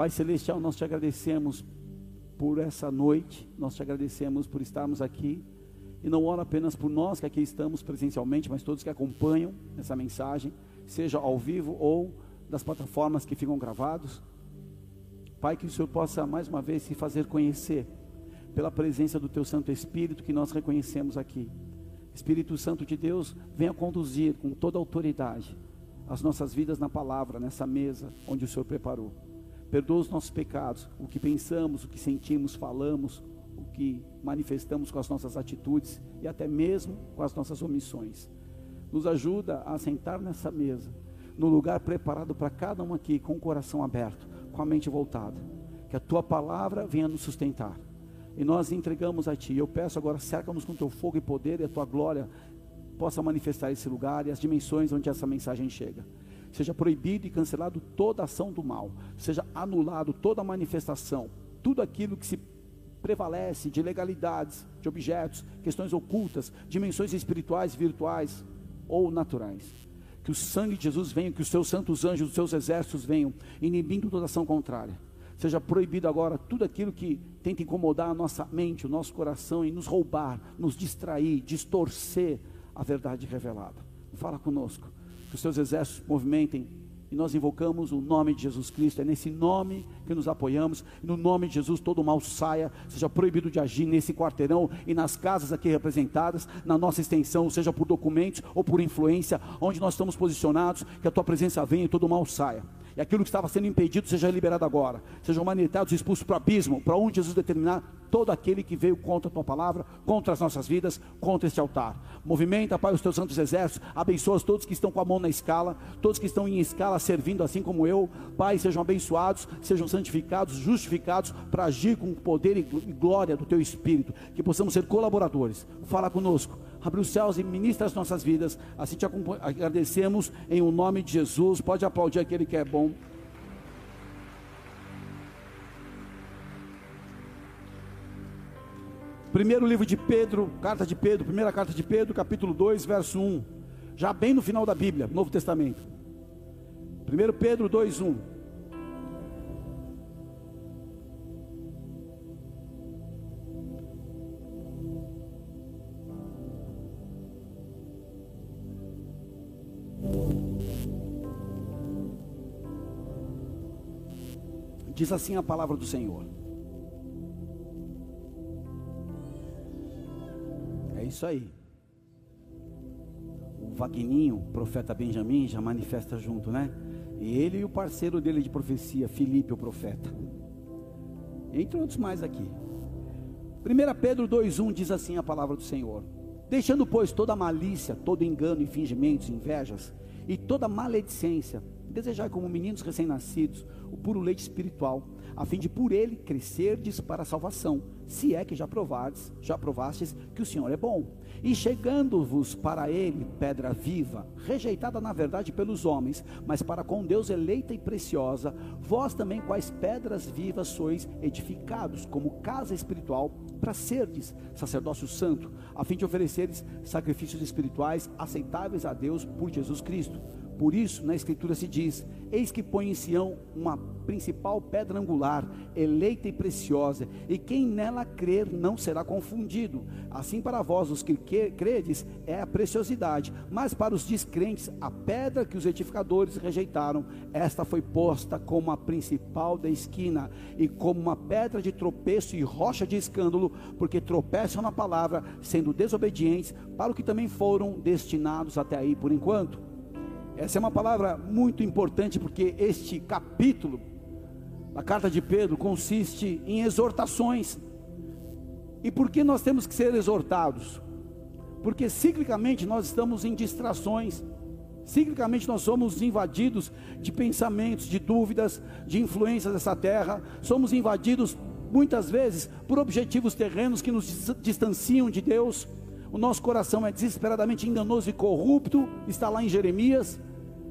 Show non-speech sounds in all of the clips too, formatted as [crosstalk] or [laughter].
Pai Celestial, nós te agradecemos por essa noite, nós te agradecemos por estarmos aqui. E não oro apenas por nós que aqui estamos presencialmente, mas todos que acompanham essa mensagem, seja ao vivo ou das plataformas que ficam gravados. Pai, que o Senhor possa mais uma vez se fazer conhecer pela presença do Teu Santo Espírito que nós reconhecemos aqui. Espírito Santo de Deus, venha conduzir com toda autoridade as nossas vidas na palavra, nessa mesa onde o Senhor preparou. Perdoa os nossos pecados, o que pensamos, o que sentimos, falamos, o que manifestamos com as nossas atitudes e até mesmo com as nossas omissões. Nos ajuda a sentar nessa mesa, no lugar preparado para cada um aqui, com o coração aberto, com a mente voltada. Que a tua palavra venha nos sustentar. E nós entregamos a ti. Eu peço agora, cerca-nos com teu fogo e poder e a tua glória possa manifestar esse lugar e as dimensões onde essa mensagem chega seja proibido e cancelado toda ação do mal, seja anulado toda manifestação, tudo aquilo que se prevalece de legalidades, de objetos, questões ocultas, dimensões espirituais, virtuais ou naturais. Que o sangue de Jesus venha, que os seus santos anjos, os seus exércitos venham, inibindo toda ação contrária. Seja proibido agora tudo aquilo que tenta incomodar a nossa mente, o nosso coração e nos roubar, nos distrair, distorcer a verdade revelada. Fala conosco que os seus exércitos movimentem. E nós invocamos o nome de Jesus Cristo. É nesse nome que nos apoiamos. No nome de Jesus, todo mal saia, seja proibido de agir nesse quarteirão e nas casas aqui representadas, na nossa extensão, seja por documentos ou por influência, onde nós estamos posicionados, que a tua presença venha e todo mal saia e aquilo que estava sendo impedido seja liberado agora, sejam manetados expulsos para o abismo, para onde Jesus determinar todo aquele que veio contra a tua palavra, contra as nossas vidas, contra este altar. Movimenta, Pai, os teus santos exércitos, abençoa todos que estão com a mão na escala, todos que estão em escala servindo assim como eu, Pai, sejam abençoados, sejam santificados, justificados para agir com poder e glória do teu Espírito, que possamos ser colaboradores. Fala conosco abre os céus e ministra as nossas vidas. Assim te agradecemos em o nome de Jesus. Pode aplaudir aquele que é bom. Primeiro livro de Pedro, carta de Pedro, primeira carta de Pedro, capítulo 2, verso 1. Já bem no final da Bíblia, Novo Testamento. 1 Pedro 2, 1. Diz assim a palavra do Senhor. É isso aí. O Vagninho, profeta Benjamim, já manifesta junto, né? E ele e o parceiro dele de profecia, Filipe, o profeta. Entre outros mais aqui. 1 Pedro 2,1 diz assim a palavra do Senhor: Deixando, pois, toda malícia, todo engano e fingimentos, invejas e toda maledicência, desejai como meninos recém-nascidos o puro leite espiritual, a fim de por ele crescerdes para a salvação, se é que já provardes, já provastes que o Senhor é bom. E chegando-vos para ele, pedra viva, rejeitada na verdade pelos homens, mas para com Deus eleita e preciosa, vós também quais pedras vivas sois edificados como casa espiritual para serdes sacerdócio santo, a fim de ofereceres sacrifícios espirituais aceitáveis a Deus por Jesus Cristo por isso, na Escritura se diz: Eis que põe em Sião uma principal pedra angular, eleita e preciosa, e quem nela crer não será confundido. Assim, para vós, os que credes, é a preciosidade, mas para os descrentes, a pedra que os edificadores rejeitaram, esta foi posta como a principal da esquina, e como uma pedra de tropeço e rocha de escândalo, porque tropeçam na palavra, sendo desobedientes, para o que também foram destinados até aí por enquanto. Essa é uma palavra muito importante porque este capítulo da carta de Pedro consiste em exortações. E por que nós temos que ser exortados? Porque ciclicamente nós estamos em distrações. Ciclicamente nós somos invadidos de pensamentos, de dúvidas, de influências dessa terra. Somos invadidos muitas vezes por objetivos terrenos que nos distanciam de Deus. O nosso coração é desesperadamente enganoso e corrupto, está lá em Jeremias.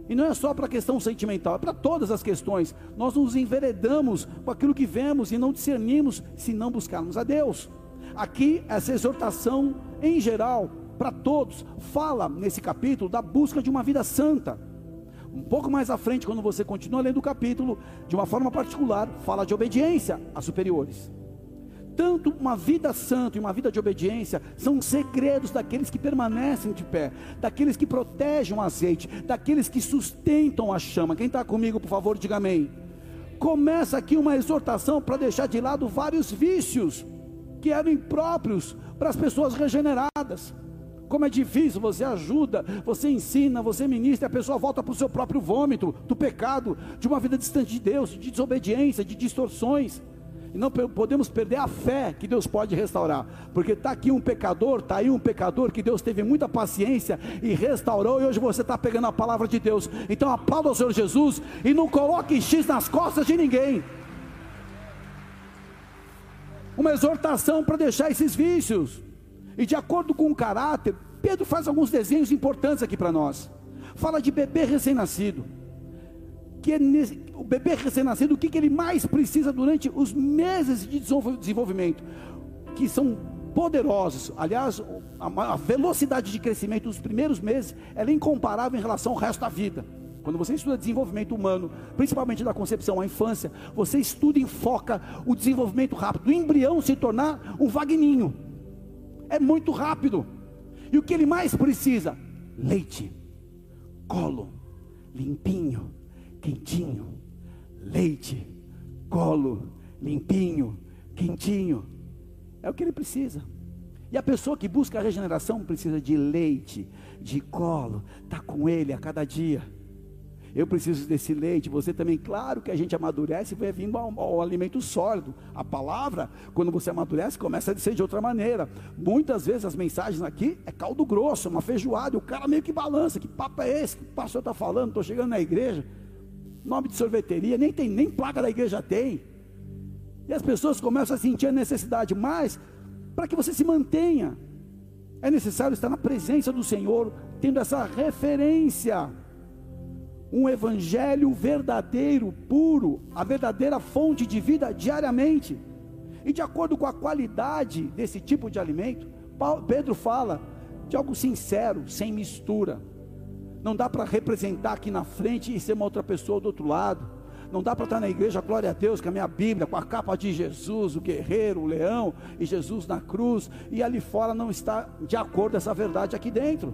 E não é só para a questão sentimental, é para todas as questões. Nós nos enveredamos com aquilo que vemos e não discernimos se não buscarmos a Deus. Aqui, essa exortação, em geral, para todos, fala nesse capítulo da busca de uma vida santa. Um pouco mais à frente, quando você continua lendo o capítulo, de uma forma particular, fala de obediência a superiores. Tanto uma vida santa e uma vida de obediência são segredos daqueles que permanecem de pé, daqueles que protegem o azeite, daqueles que sustentam a chama. Quem está comigo, por favor, diga amém. Começa aqui uma exortação para deixar de lado vários vícios que eram impróprios para as pessoas regeneradas. Como é difícil, você ajuda, você ensina, você ministra, e a pessoa volta para o seu próprio vômito, do pecado, de uma vida distante de Deus, de desobediência, de distorções. E não podemos perder a fé que Deus pode restaurar, porque está aqui um pecador, está aí um pecador que Deus teve muita paciência e restaurou, e hoje você está pegando a palavra de Deus. Então aplauda o Senhor Jesus e não coloque X nas costas de ninguém. Uma exortação para deixar esses vícios, e de acordo com o caráter, Pedro faz alguns desenhos importantes aqui para nós. Fala de bebê recém-nascido que é nesse, o bebê recém-nascido, o que, que ele mais precisa durante os meses de desenvolvimento, que são poderosos. Aliás, a, a velocidade de crescimento dos primeiros meses é incomparável em relação ao resto da vida. Quando você estuda desenvolvimento humano, principalmente da concepção à infância, você estuda e foca o desenvolvimento rápido, do embrião se tornar um vagninho. É muito rápido. E o que ele mais precisa? Leite, colo, limpinho, quentinho, leite, colo, limpinho, quentinho. É o que ele precisa. E a pessoa que busca a regeneração precisa de leite, de colo, está com ele a cada dia. Eu preciso desse leite, você também. Claro que a gente amadurece vai vindo ao, ao, alimento sólido. A palavra, quando você amadurece, começa a ser de outra maneira. Muitas vezes as mensagens aqui é caldo grosso, uma feijoada, e o cara meio que balança. Que papo é esse? O pastor está falando? Estou chegando na igreja nome de sorveteria, nem tem, nem placa da igreja tem. E as pessoas começam a sentir a necessidade, mas para que você se mantenha, é necessário estar na presença do Senhor, tendo essa referência. Um evangelho verdadeiro, puro, a verdadeira fonte de vida diariamente. E de acordo com a qualidade desse tipo de alimento, Pedro fala de algo sincero, sem mistura. Não dá para representar aqui na frente e ser uma outra pessoa do outro lado. Não dá para estar na igreja, glória a Deus, com a minha Bíblia, com a capa de Jesus, o guerreiro, o leão, e Jesus na cruz, e ali fora não está de acordo essa verdade aqui dentro.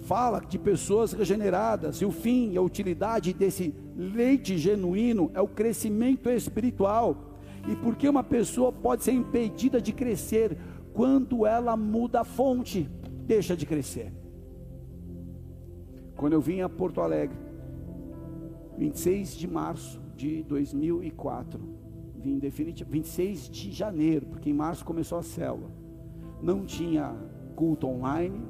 Fala de pessoas regeneradas, e o fim e a utilidade desse leite genuíno é o crescimento espiritual. E porque uma pessoa pode ser impedida de crescer quando ela muda a fonte? Deixa de crescer. Quando eu vim a Porto Alegre, 26 de março de 2004, vim definitivo, 26 de janeiro, porque em março começou a célula. Não tinha culto online,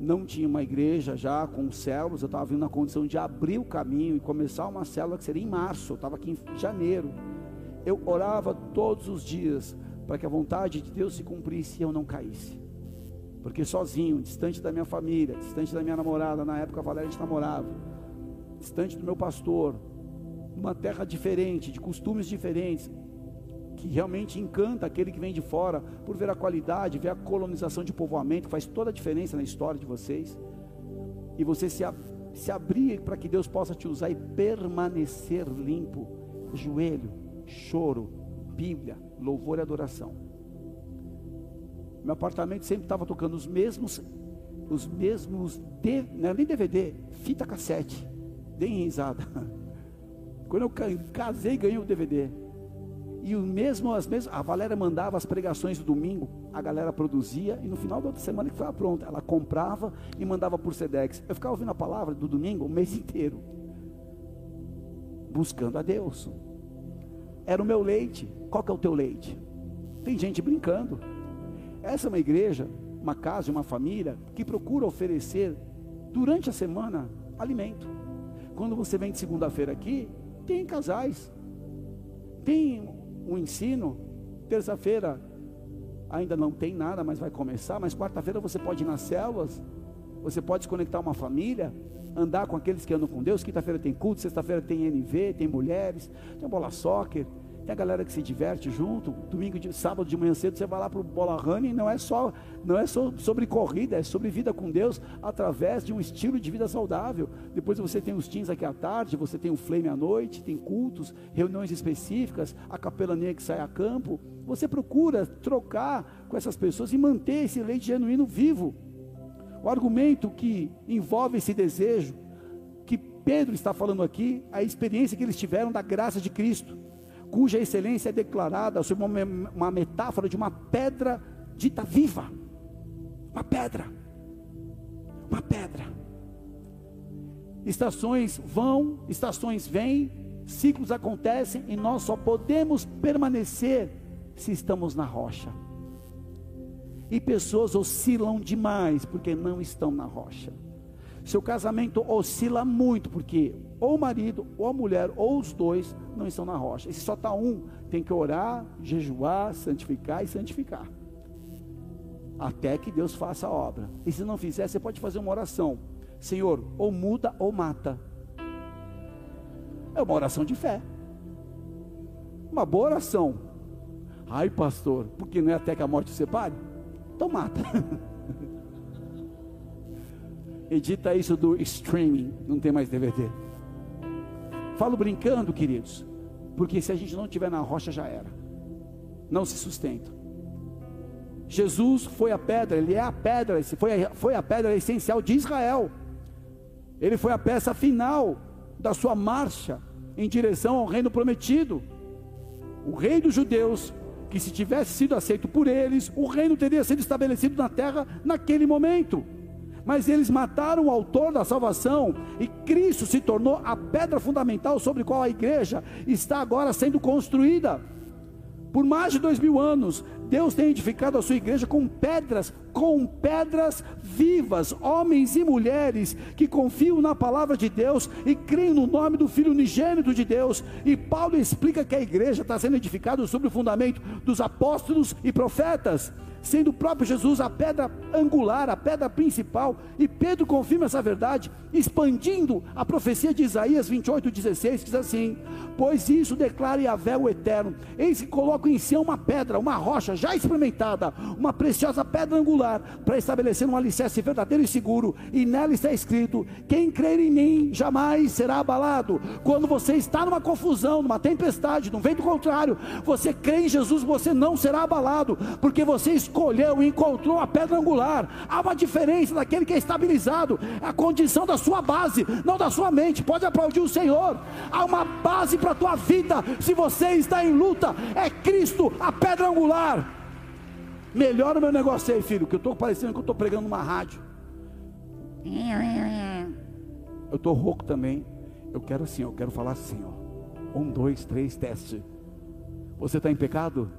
não tinha uma igreja já com células, eu estava vindo na condição de abrir o caminho e começar uma célula que seria em março, eu estava aqui em janeiro. Eu orava todos os dias para que a vontade de Deus se cumprisse e eu não caísse. Porque sozinho, distante da minha família, distante da minha namorada, na época a Valéria a gente namorava, distante do meu pastor, numa terra diferente, de costumes diferentes, que realmente encanta aquele que vem de fora, por ver a qualidade, ver a colonização de povoamento, que faz toda a diferença na história de vocês, e você se, se abrir para que Deus possa te usar e permanecer limpo, joelho, choro, Bíblia, louvor e adoração. Meu apartamento sempre estava tocando os mesmos, os mesmos, não é nem DVD, fita cassete. Deem risada. [laughs] Quando eu casei, ganhei o DVD. E o mesmo, as mesmas, a Valéria mandava as pregações do domingo, a galera produzia, e no final da outra semana que foi pronta, ela comprava e mandava por Sedex. Eu ficava ouvindo a palavra do domingo o mês [laughs] inteiro, buscando a Deus. Era o meu leite. Qual que é o teu leite? Tem gente brincando. Essa é uma igreja, uma casa, uma família que procura oferecer durante a semana alimento. Quando você vem de segunda-feira aqui, tem casais, tem um ensino. Terça-feira ainda não tem nada, mas vai começar. Mas quarta-feira você pode ir nas células, você pode se conectar a uma família, andar com aqueles que andam com Deus. Quinta-feira tem culto, sexta-feira tem NV, tem mulheres, tem bola soccer, Tem a galera que se diverte junto. Domingo, de, sábado de manhã cedo, você vai lá para o Bola Running. Não é só, não é só sobre corrida, é sobre vida com Deus através de um estilo de vida saudável. Depois você tem os teens aqui à tarde, você tem o Flame à noite, tem cultos, reuniões específicas, a capelania que sai a campo. Você procura trocar com essas pessoas e manter esse leite genuíno vivo. O argumento que envolve esse desejo, que Pedro está falando aqui, a experiência que eles tiveram da graça de Cristo cuja excelência é declarada sob uma, metáfora de uma pedra dita viva. Uma pedra. Uma pedra. Estações vão, estações vêm, ciclos acontecem e nós só podemos permanecer se estamos na rocha. E pessoas oscilam demais porque não estão na rocha. Seu casamento oscila muito porque ou o marido, ou a mulher, ou os dois não estão na rocha. E se só está um, tem que orar, jejuar, santificar e santificar. Até que Deus faça a obra. E se não fizer, você pode fazer uma oração: Senhor, ou muda ou mata. É uma oração de fé. Uma boa oração. Ai, pastor, porque não é até que a morte separe? Então mata. [laughs] Edita isso do streaming, não tem mais DVD. Falo brincando, queridos, porque se a gente não estiver na rocha já era. Não se sustenta. Jesus foi a pedra, ele é a pedra, foi, foi a pedra essencial de Israel. Ele foi a peça final da sua marcha em direção ao reino prometido. O rei dos judeus, que se tivesse sido aceito por eles, o reino teria sido estabelecido na terra naquele momento mas eles mataram o autor da salvação, e Cristo se tornou a pedra fundamental sobre qual a igreja está agora sendo construída. Por mais de dois mil anos, Deus tem edificado a sua igreja com pedras, com pedras vivas, homens e mulheres que confiam na palavra de Deus e creem no nome do Filho unigênito de Deus. E Paulo explica que a igreja está sendo edificada sobre o fundamento dos apóstolos e profetas sendo o próprio Jesus a pedra angular, a pedra principal, e Pedro confirma essa verdade, expandindo a profecia de Isaías 28, 16, que diz assim: Pois isso declara Yahvé o Eterno, eis que coloco em Sião uma pedra, uma rocha já experimentada, uma preciosa pedra angular, para estabelecer um alicerce verdadeiro e seguro, e nela está escrito: Quem crer em mim jamais será abalado. Quando você está numa confusão, numa tempestade, num vento contrário, você crê em Jesus, você não será abalado, porque você escolheu e encontrou a pedra angular. Há uma diferença daquele que é estabilizado, a condição da sua base, não da sua mente. Pode aplaudir o Senhor. Há uma base para a tua vida. Se você está em luta, é Cristo a pedra angular. Melhora o meu negócio aí, filho, que eu estou parecendo que eu estou pregando numa rádio. Eu estou rouco também. Eu quero assim, eu quero falar assim, ó. Um, dois, três, teste. Você está em pecado?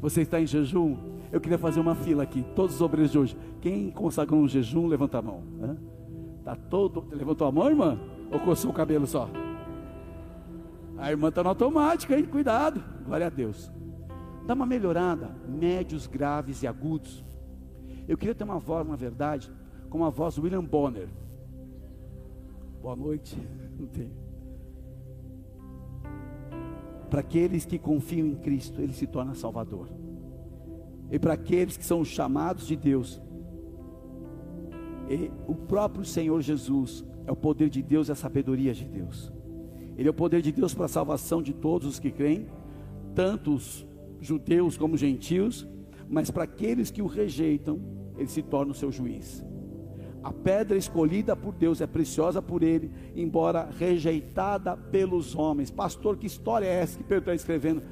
Você está em jejum? Eu queria fazer uma fila aqui, todos os obreiros de hoje. Quem consagrou um jejum, levanta a mão. Tá todo. Levantou a mão, irmã? Ou coçou o cabelo só? A irmã está no automático, hein? Cuidado. Glória a Deus. Dá uma melhorada. Médios, graves e agudos. Eu queria ter uma voz, na verdade, com a voz do William Bonner. Boa noite. [laughs] Para aqueles que confiam em Cristo, Ele se torna Salvador. E para aqueles que são chamados de Deus, o próprio Senhor Jesus é o poder de Deus e a sabedoria de Deus. Ele é o poder de Deus para a salvação de todos os que creem, tanto os judeus como gentios, mas para aqueles que o rejeitam, ele se torna o seu juiz. A pedra escolhida por Deus é preciosa por Ele, embora rejeitada pelos homens. Pastor, que história é essa que Pedro está escrevendo?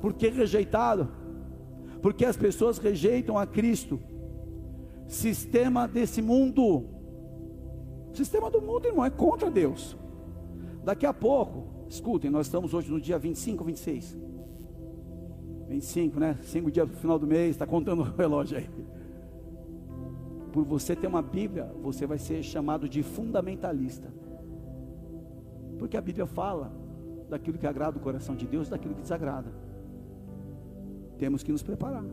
Por que rejeitado? Porque as pessoas rejeitam a Cristo. Sistema desse mundo. Sistema do mundo, irmão, é contra Deus. Daqui a pouco, escutem, nós estamos hoje no dia 25, 26. 25, né? Cinco dias do final do mês, está contando [laughs] o relógio aí por você ter uma Bíblia, você vai ser chamado de fundamentalista. Porque a Bíblia fala daquilo que agrada o coração de Deus e daquilo que desagrada. Temos que nos preparar.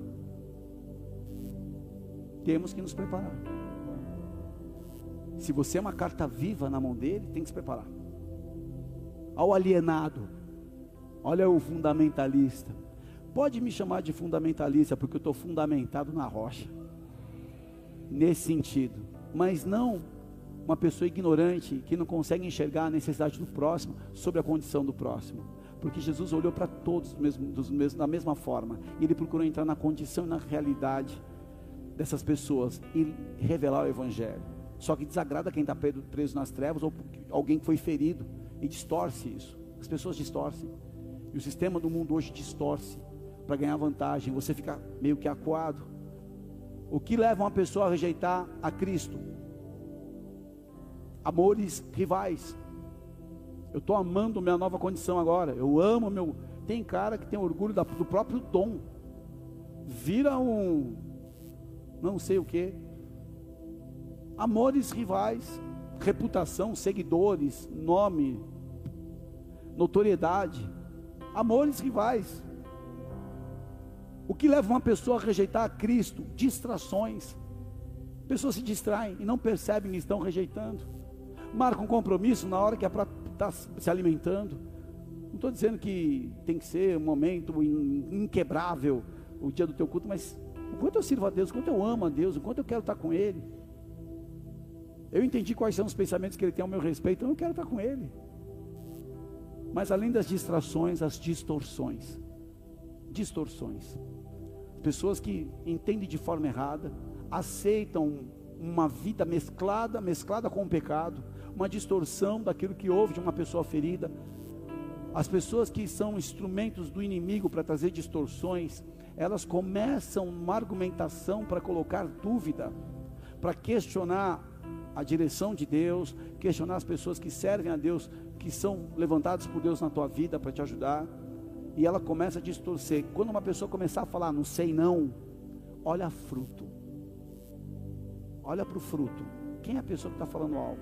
Temos que nos preparar. Se você é uma carta viva na mão dele, tem que se preparar. Ao alienado, Olha o fundamentalista. Pode me chamar de fundamentalista, porque eu estou fundamentado na rocha. Nesse sentido. Mas não uma pessoa ignorante que não consegue enxergar a necessidade do próximo sobre a condição do próximo. Porque Jesus olhou para todos dos mesmos, da mesma forma. E ele procurou entrar na condição e na realidade dessas pessoas e revelar o Evangelho. Só que desagrada quem está preso nas trevas ou alguém que foi ferido e distorce isso. As pessoas distorcem. E o sistema do mundo hoje distorce para ganhar vantagem. Você fica meio que acuado. O que leva uma pessoa a rejeitar a Cristo? Amores rivais. Eu estou amando minha nova condição agora. Eu amo meu. Tem cara que tem orgulho do próprio dom. Vira um. Não sei o que. Amores rivais. Reputação, seguidores, nome, notoriedade. Amores rivais. O que leva uma pessoa a rejeitar a Cristo? Distrações. Pessoas se distraem e não percebem que estão rejeitando. Marca um compromisso na hora que é para estar tá se alimentando. Não estou dizendo que tem que ser um momento inquebrável o dia do teu culto, mas o quanto eu sirvo a Deus, o quanto eu amo a Deus, o quanto eu quero estar com Ele. Eu entendi quais são os pensamentos que Ele tem ao meu respeito, então eu quero estar com Ele. Mas além das distrações, as distorções. Distorções. Pessoas que entendem de forma errada, aceitam uma vida mesclada, mesclada com o pecado, uma distorção daquilo que houve de uma pessoa ferida. As pessoas que são instrumentos do inimigo para trazer distorções, elas começam uma argumentação para colocar dúvida, para questionar a direção de Deus, questionar as pessoas que servem a Deus, que são levantadas por Deus na tua vida para te ajudar. E ela começa a distorcer. Quando uma pessoa começar a falar, não sei não, olha fruto. Olha para o fruto. Quem é a pessoa que está falando algo?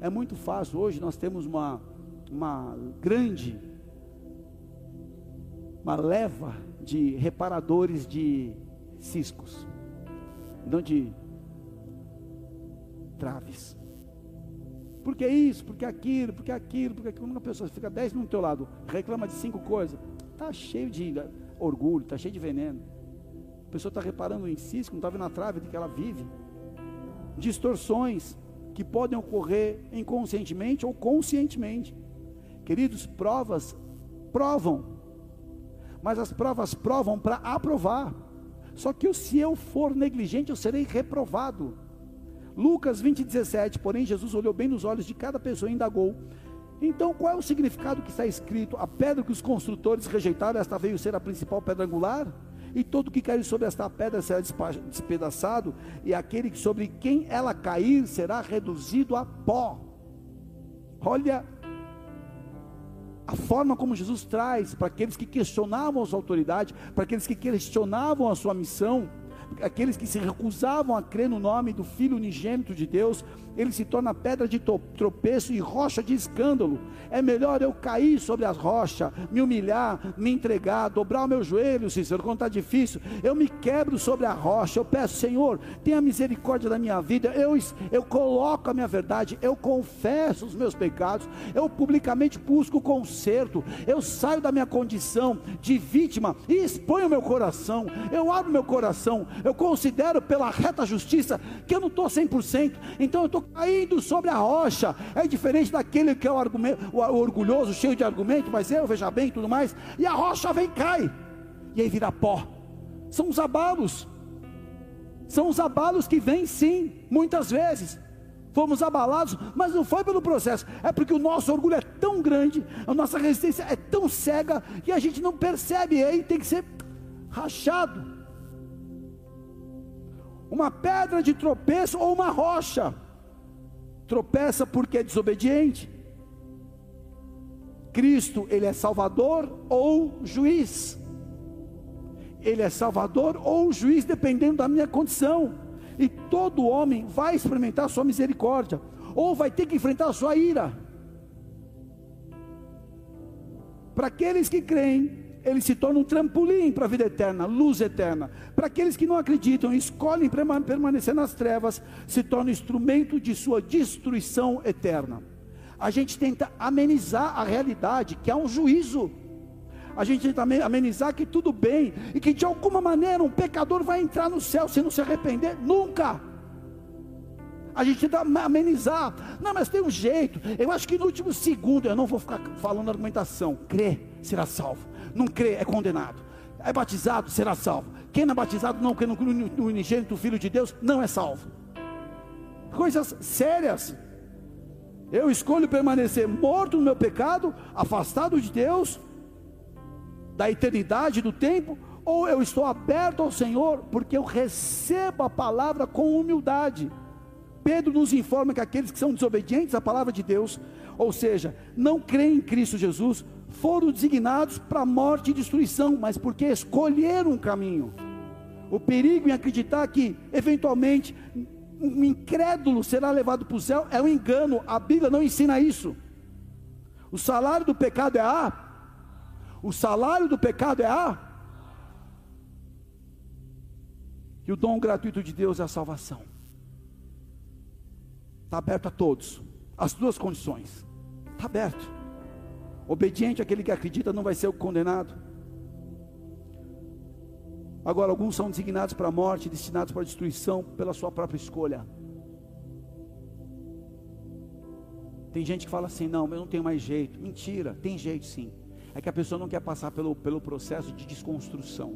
É muito fácil. Hoje nós temos uma, uma grande, uma leva de reparadores de ciscos, não de traves. Porque isso, porque aquilo, porque aquilo, porque aquilo. Uma pessoa fica dez do teu lado, reclama de cinco coisas, está cheio de orgulho, está cheio de veneno. A pessoa está reparando em cisco, não está vendo a trave de que ela vive. Distorções que podem ocorrer inconscientemente ou conscientemente. Queridos, provas provam, mas as provas provam para aprovar. Só que se eu for negligente, eu serei reprovado. Lucas 20, 17, porém Jesus olhou bem nos olhos de cada pessoa e indagou. Então, qual é o significado que está escrito? A pedra que os construtores rejeitaram, esta veio ser a principal pedra angular? E todo que cair sobre esta pedra será despedaçado, e aquele sobre quem ela cair será reduzido a pó. Olha a forma como Jesus traz para aqueles que questionavam a sua autoridade, para aqueles que questionavam a sua missão aqueles que se recusavam a crer no nome do Filho unigênito de Deus, ele se torna pedra de tropeço e rocha de escândalo. É melhor eu cair sobre a rocha, me humilhar, me entregar, dobrar o meu joelho, Cícero, quando está difícil. Eu me quebro sobre a rocha, eu peço, Senhor, tenha misericórdia da minha vida. Eu, eu coloco a minha verdade, eu confesso os meus pecados, eu publicamente busco o conserto, eu saio da minha condição de vítima e exponho o meu coração, eu abro meu coração, eu considero pela reta justiça que eu não estou 100%, então eu estou caindo sobre a rocha. É diferente daquele que é o, o orgulhoso, cheio de argumento, mas eu, veja bem, tudo mais, e a rocha vem e cai, e aí vira pó. São os abalos, são os abalos que vêm sim, muitas vezes. Fomos abalados, mas não foi pelo processo, é porque o nosso orgulho é tão grande, a nossa resistência é tão cega, que a gente não percebe, e aí tem que ser rachado uma pedra de tropeço ou uma rocha. Tropeça porque é desobediente. Cristo, ele é salvador ou juiz. Ele é salvador ou juiz, dependendo da minha condição. E todo homem vai experimentar a sua misericórdia, ou vai ter que enfrentar a sua ira. Para aqueles que creem, ele se torna um trampolim para a vida eterna, luz eterna. Para aqueles que não acreditam, escolhem permanecer nas trevas, se torna instrumento de sua destruição eterna. A gente tenta amenizar a realidade, que há um juízo. a gente tenta amenizar que tudo bem, e que de alguma maneira um pecador vai entrar no céu se não se arrepender, nunca. A gente tenta amenizar, não, mas tem um jeito, eu acho que no último segundo, eu não vou ficar falando argumentação, crê, será salvo, não crê, é condenado, é batizado, será salvo, quem não é batizado, não crê no, unigênito Filho de Deus, não é salvo, coisas sérias, eu escolho permanecer morto no meu pecado, afastado de Deus, da eternidade, do tempo, ou eu estou aberto ao Senhor, porque eu recebo a palavra com humildade. Pedro nos informa que aqueles que são desobedientes à palavra de Deus, ou seja, não creem em Cristo Jesus, foram designados para morte e destruição, mas porque escolheram um caminho. O perigo em acreditar que, eventualmente, um incrédulo será levado para o céu é um engano, a Bíblia não ensina isso. O salário do pecado é A, o salário do pecado é A, e o dom gratuito de Deus é a salvação. Está aberto a todos, as duas condições, está aberto. Obediente aquele que acredita não vai ser o condenado. Agora, alguns são designados para a morte, destinados para a destruição pela sua própria escolha. Tem gente que fala assim: não, eu não tenho mais jeito. Mentira, tem jeito sim. É que a pessoa não quer passar pelo, pelo processo de desconstrução.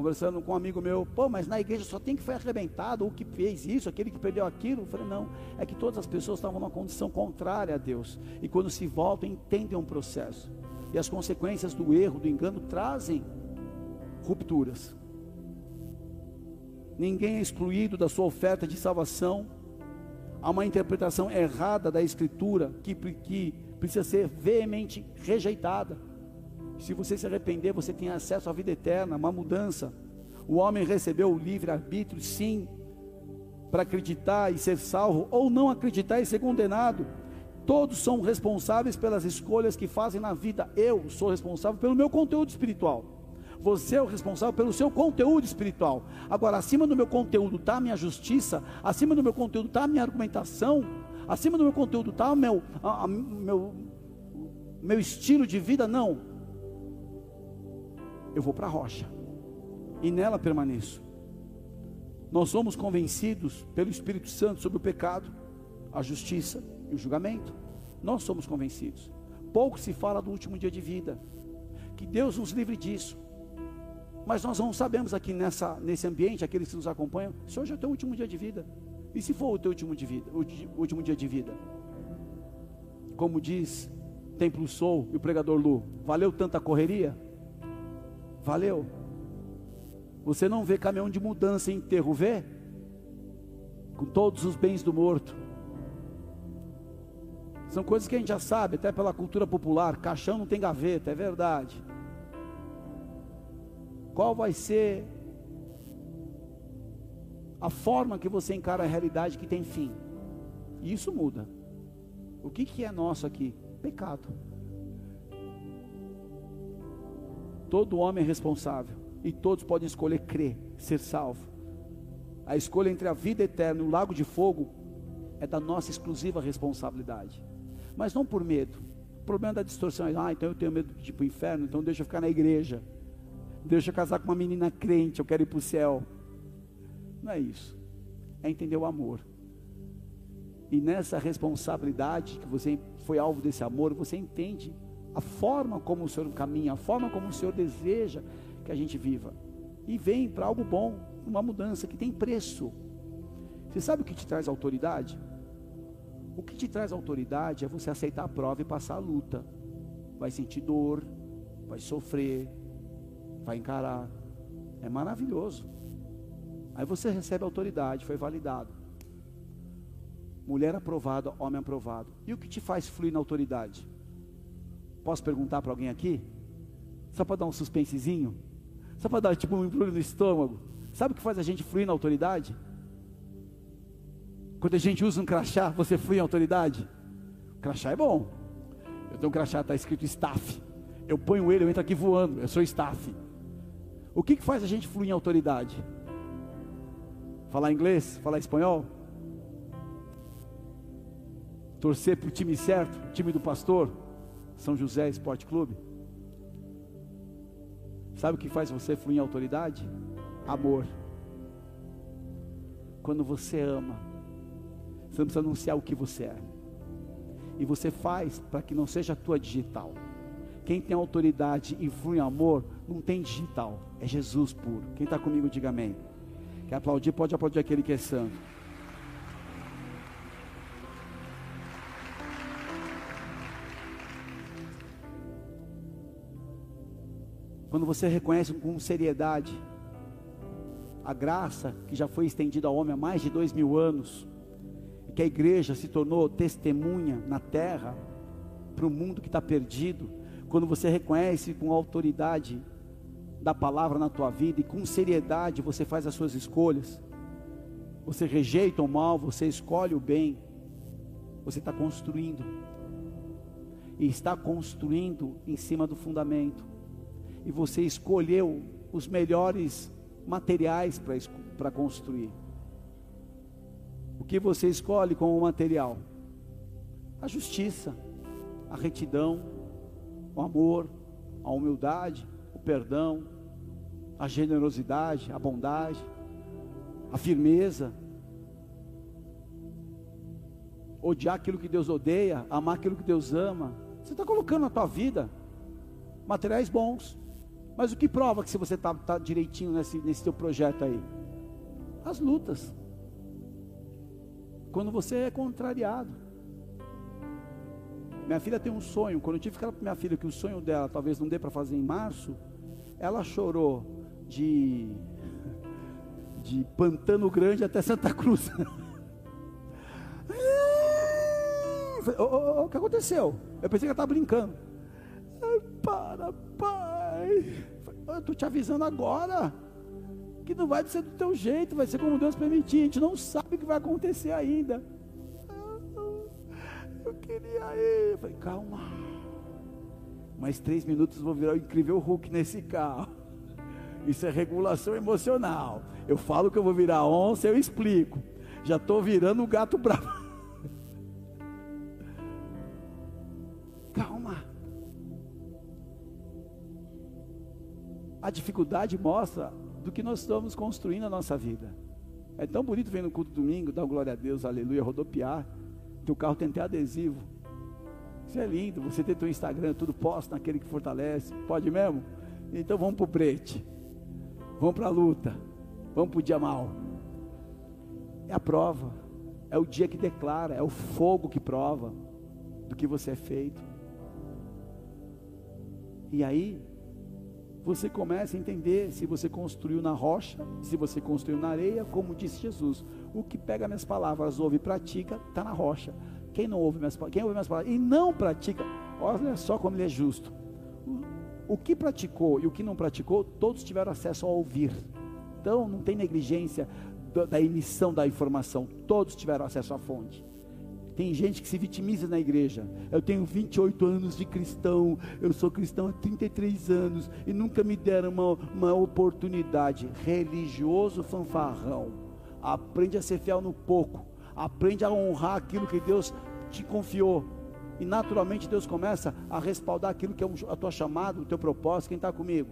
Conversando com um amigo meu, pô, mas na igreja só tem que foi arrebentado, ou que fez isso, aquele que perdeu aquilo. Eu falei, não, é que todas as pessoas estavam numa condição contrária a Deus. E quando se voltam, entendem um processo. E as consequências do erro, do engano, trazem rupturas. Ninguém é excluído da sua oferta de salvação. Há uma interpretação errada da Escritura que, que precisa ser veemente rejeitada. Se você se arrepender, você tem acesso à vida eterna, uma mudança. O homem recebeu o livre-arbítrio, sim, para acreditar e ser salvo, ou não acreditar e ser condenado. Todos são responsáveis pelas escolhas que fazem na vida. Eu sou responsável pelo meu conteúdo espiritual. Você é o responsável pelo seu conteúdo espiritual. Agora, acima do meu conteúdo está a minha justiça, acima do meu conteúdo está a minha argumentação, acima do meu conteúdo está o meu, a, a, meu, meu estilo de vida? Não. Eu vou para a rocha e nela permaneço. Nós somos convencidos pelo Espírito Santo sobre o pecado, a justiça e o julgamento. Nós somos convencidos. Pouco se fala do último dia de vida. Que Deus nos livre disso. Mas nós não sabemos aqui nessa, nesse ambiente, aqueles que nos acompanham, se hoje é o teu último dia de vida. E se for o teu último, de vida, o último dia de vida? Como diz Templo Sou e o pregador Lu, valeu tanta correria? Valeu. Você não vê caminhão de mudança em enterro, vê? Com todos os bens do morto. São coisas que a gente já sabe, até pela cultura popular. Caixão não tem gaveta, é verdade qual vai ser a forma que você encara a realidade que tem fim. E isso muda. O que, que é nosso aqui? Pecado. Todo homem é responsável. E todos podem escolher crer, ser salvo. A escolha entre a vida eterna e o lago de fogo é da nossa exclusiva responsabilidade. Mas não por medo. O problema da distorção é, ah, então eu tenho medo de ir para o inferno, então deixa eu ficar na igreja. Deixa eu casar com uma menina crente, eu quero ir para o céu. Não é isso. É entender o amor. E nessa responsabilidade, que você foi alvo desse amor, você entende a forma como o Senhor caminha, a forma como o Senhor deseja que a gente viva. E vem para algo bom, uma mudança que tem preço. Você sabe o que te traz autoridade? O que te traz autoridade é você aceitar a prova e passar a luta. Vai sentir dor, vai sofrer, vai encarar. É maravilhoso. Aí você recebe autoridade, foi validado. Mulher aprovada, homem aprovado. E o que te faz fluir na autoridade? Posso perguntar para alguém aqui? Só para dar um suspensezinho? Só para dar tipo um embrulho no estômago? Sabe o que faz a gente fluir na autoridade? Quando a gente usa um crachá, você flui em autoridade? O crachá é bom. Eu tenho um crachá, está escrito staff. Eu ponho ele, eu entro aqui voando. Eu sou staff. O que, que faz a gente fluir em autoridade? Falar inglês? Falar espanhol? Torcer para o time certo, time do pastor, São José Esporte Clube. Sabe o que faz você fluir em autoridade? Amor. Quando você ama, você não precisa anunciar o que você é. E você faz para que não seja a tua digital. Quem tem autoridade e flui em amor, não tem digital. É Jesus puro. Quem está comigo, diga amém. Quer aplaudir? Pode aplaudir aquele que é santo. Quando você reconhece com seriedade a graça que já foi estendida ao homem há mais de dois mil anos, e que a igreja se tornou testemunha na terra para o mundo que está perdido, quando você reconhece com autoridade da palavra na tua vida e com seriedade você faz as suas escolhas, você rejeita o mal, você escolhe o bem, você está construindo, e está construindo em cima do fundamento e você escolheu os melhores materiais para construir. O que você escolhe como material? A justiça, a retidão, o amor, a humildade, o perdão, a generosidade, a bondade, a firmeza. Odiar aquilo que Deus odeia, amar aquilo que Deus ama. Você está colocando na tua vida materiais bons. Mas o que prova que se você está tá direitinho nesse, nesse teu projeto aí? As lutas. Quando você é contrariado. Minha filha tem um sonho. Quando eu tive que falar para minha filha que o sonho dela talvez não dê para fazer em março, ela chorou de de Pantano Grande até Santa Cruz. [laughs] o, o, o, que aconteceu? Eu pensei que ela estava brincando. Para, pai. Eu estou te avisando agora que não vai ser do teu jeito, vai ser como Deus permitir. A gente não sabe o que vai acontecer ainda. Eu queria ir. Eu falei, calma. Mais três minutos vou virar o incrível Hulk nesse carro. Isso é regulação emocional. Eu falo que eu vou virar onça, eu explico. Já estou virando o gato bravo. A dificuldade mostra do que nós estamos construindo a nossa vida. É tão bonito ver no culto domingo, dar glória a Deus, aleluia, rodopiar. Teu carro tem até adesivo. Isso é lindo. Você tem teu Instagram, tudo posta naquele que fortalece. Pode mesmo? Então vamos para o brete. Vamos para a luta. Vamos para o dia mal. É a prova. É o dia que declara. É o fogo que prova do que você é feito. E aí, você começa a entender se você construiu na rocha, se você construiu na areia, como disse Jesus. O que pega minhas palavras, ouve e pratica, está na rocha. Quem não ouve minhas, quem ouve minhas palavras e não pratica, olha só como ele é justo. O, que praticou e o que não praticou, todos tiveram acesso a ouvir. Então não tem negligência da emissão da informação, todos tiveram acesso à fonte. Tem gente que se vitimiza na igreja. Eu tenho 28 anos de cristão, eu sou cristão há 33 anos e nunca me deram uma, uma oportunidade. Religioso fanfarrão. Aprende a ser fiel no pouco. Aprende a honrar aquilo que Deus te confiou. E naturalmente Deus começa a respaldar aquilo que é a tua chamada, o teu propósito. Quem está comigo?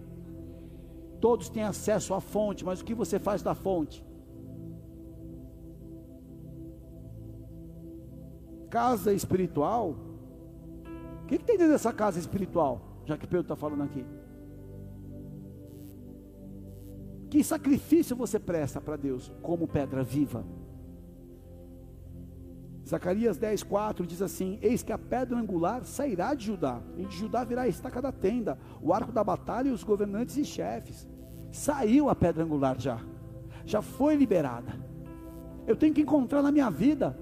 Todos têm acesso à fonte, mas o que você faz da fonte? Casa espiritual, o que, que tem dentro dessa casa espiritual? Já que Pedro está falando aqui. Que sacrifício você presta para Deus como pedra viva? Zacarias 10, 4 diz assim: Eis que a pedra angular sairá de Judá, e de Judá virá a estaca da tenda, o arco da batalha e os governantes e chefes. Saiu a pedra angular já, já foi liberada. Eu tenho que encontrar na minha vida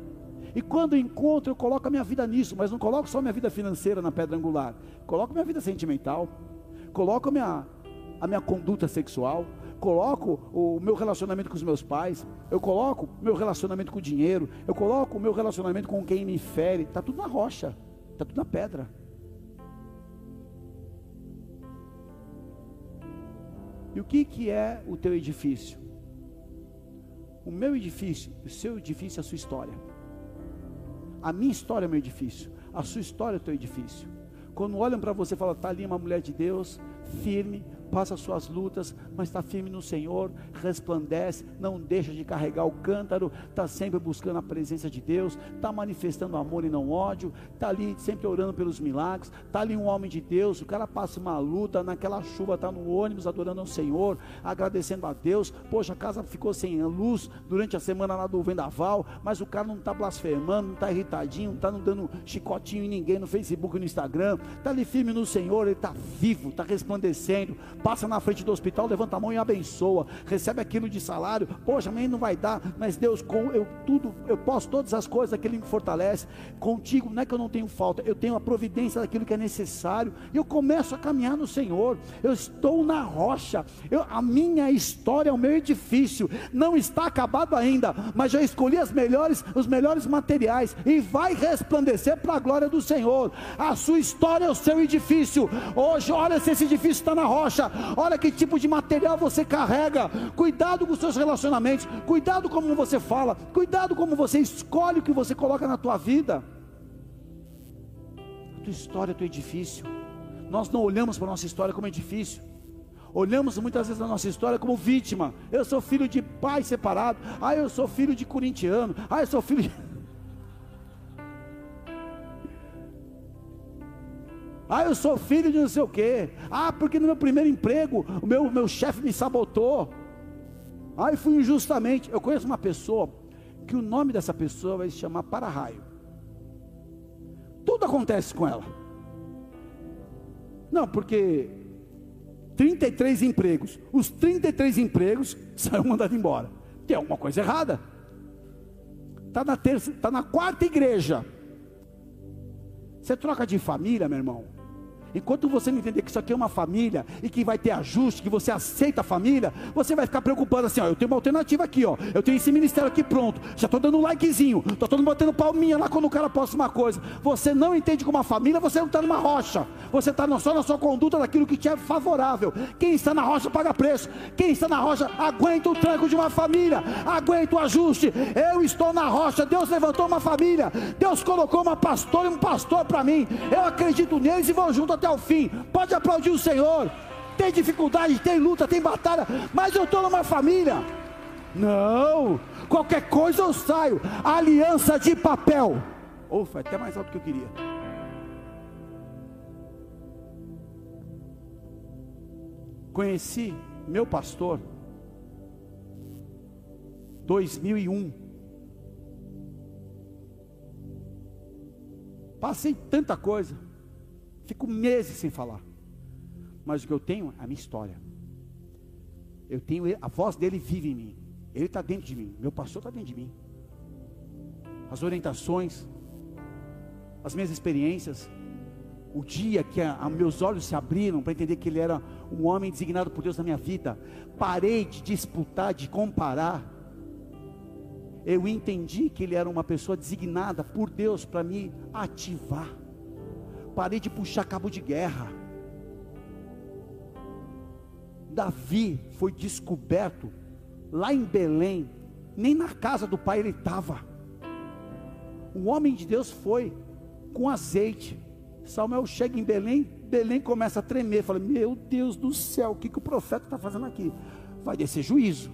e quando encontro, eu coloco a minha vida nisso, mas não coloco só minha vida financeira na pedra angular. Coloco minha vida sentimental, coloco a minha, a minha conduta sexual, coloco o meu relacionamento com os meus pais, eu coloco meu relacionamento com o dinheiro, eu coloco o meu relacionamento com quem me fere, está tudo na rocha, está tudo na pedra. E o que, que é o teu edifício? O meu edifício, o seu edifício é a sua história. A minha história é meu edifício, a sua história é o teu edifício. Quando olham para você e falam, está ali uma mulher de Deus, firme, passa as suas lutas, mas está firme no Senhor, resplandece, não deixa de carregar o cântaro, está sempre buscando a presença de Deus, está manifestando amor e não ódio, está ali sempre orando pelos milagres, está ali um homem de Deus, o cara passa uma luta, naquela chuva está no ônibus adorando ao Senhor, agradecendo a Deus, poxa, a casa ficou sem luz durante a semana lá do vendaval, mas o cara não está blasfemando, não está irritadinho, não está dando chicotinho em ninguém no Facebook no Instagram, está ali firme no Senhor, ele está vivo, está resplandecendo, passa na frente do hospital, levanta a mão e abençoa, recebe aquilo de salário, poxa, amanhã não vai dar, mas Deus, com eu tudo, eu posso todas as coisas, aquele me fortalece, contigo, não é que eu não tenho falta, eu tenho a providência daquilo que é necessário, e eu começo a caminhar no Senhor, eu estou na rocha, eu, a minha história, o meu edifício, não está acabado ainda, mas já escolhi as melhores, os melhores materiais, e vai resplandecer para a glória do Senhor, a sua história é o seu edifício, hoje olha se esse edifício está na rocha, olha que tipo de material você carrega, cuidado com os seus relacionamentos, cuidado como você fala, cuidado como você escolhe o que você coloca na tua vida. A tua história, o teu edifício. Nós não olhamos para a nossa história como edifício. Olhamos muitas vezes a nossa história como vítima. Eu sou filho de pai separado. Ah, eu sou filho de corintiano. Ah, eu sou filho de. Ah, eu sou filho de não sei o quê. Ah, porque no meu primeiro emprego o meu, meu chefe me sabotou. Ah, eu fui injustamente. Eu conheço uma pessoa que o nome dessa pessoa vai se chamar para-raio. Tudo acontece com ela. Não, porque 33 empregos. Os 33 empregos [laughs] saiu mandado embora. Tem alguma coisa errada. Está na, tá na quarta igreja. Você troca de família, meu irmão. Enquanto você não entender que isso aqui é uma família e que vai ter ajuste, que você aceita a família, você vai ficar preocupado assim: ó, eu tenho uma alternativa aqui, ó, eu tenho esse ministério aqui pronto, já estou dando um likezinho, estou todo batendo palminha lá quando o cara posta uma coisa. Você não entende como uma família, você não está numa rocha, você está só na sua conduta daquilo que te é favorável. Quem está na rocha paga preço, quem está na rocha aguenta o tranco de uma família, aguenta o ajuste. Eu estou na rocha, Deus levantou uma família, Deus colocou uma pastora e um pastor para mim, eu acredito neles e vou junto até o fim. Pode aplaudir o Senhor. Tem dificuldade, tem luta, tem batalha, mas eu estou numa família. Não, qualquer coisa eu saio. Aliança de papel. Ufa, até mais alto que eu queria. Conheci meu pastor 2001. Passei tanta coisa. Fico meses sem falar. Mas o que eu tenho é a minha história. Eu tenho a voz dele vive em mim. Ele está dentro de mim. Meu pastor está dentro de mim. As orientações, as minhas experiências, o dia que a, a meus olhos se abriram para entender que ele era um homem designado por Deus na minha vida, parei de disputar, de comparar. Eu entendi que ele era uma pessoa designada por Deus para me ativar parei de puxar cabo de guerra. Davi foi descoberto lá em Belém, nem na casa do pai ele estava. O homem de Deus foi com azeite. Samuel chega em Belém, Belém começa a tremer. Fala: Meu Deus do céu, o que, que o profeta está fazendo aqui? Vai descer juízo.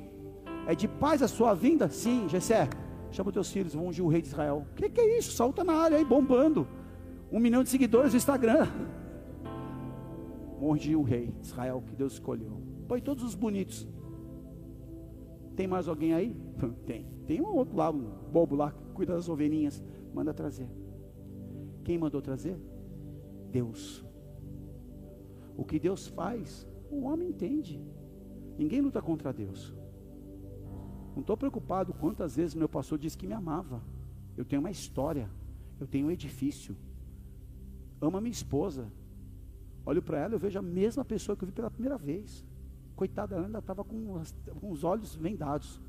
É de paz a sua vinda? Sim, Jessé. Chama os teus filhos, vão ungir o rei de Israel. O que, que é isso? Saul está na área aí, bombando um milhão de seguidores no Instagram. Mordi o rei de Israel que Deus escolheu. Põe todos os bonitos. Tem mais alguém aí? [laughs] Tem. Tem um outro lá, um bobo lá, que cuida das ovelhinhas. Manda trazer. Quem mandou trazer? Deus. O que Deus faz, o homem entende. Ninguém luta contra Deus. Não estou preocupado quantas vezes meu pastor disse que me amava. Eu tenho uma história. Eu tenho um edifício ama minha esposa. Olho para ela, eu vejo a mesma pessoa que eu vi pela primeira vez. Coitada, ela ainda estava com, com os olhos vendados.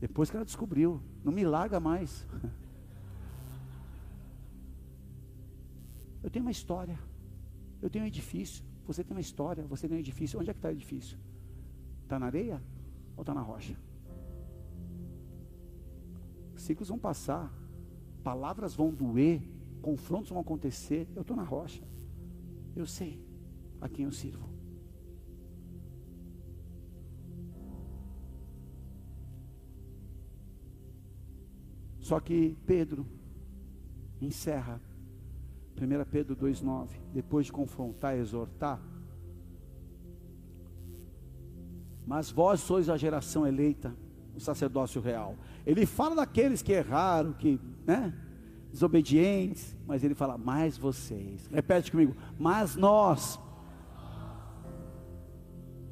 Depois que ela descobriu, não me larga mais. [laughs] Eu tenho uma história. Eu tenho um edifício. Você tem uma história. Você tem um edifício. Onde é que está o edifício? Está na areia ou está na rocha? Ciclos vão passar. Palavras vão doer confrontos vão acontecer, eu estou na rocha. Eu sei a quem eu sirvo. Só que Pedro encerra 1 Pedro 2,9, depois de confrontar e exortar, mas vós sois a geração eleita, o sacerdócio real. Ele fala daqueles que erraram, que, né? Desobedientes, mas ele fala, mais vocês. Repete comigo, mas nós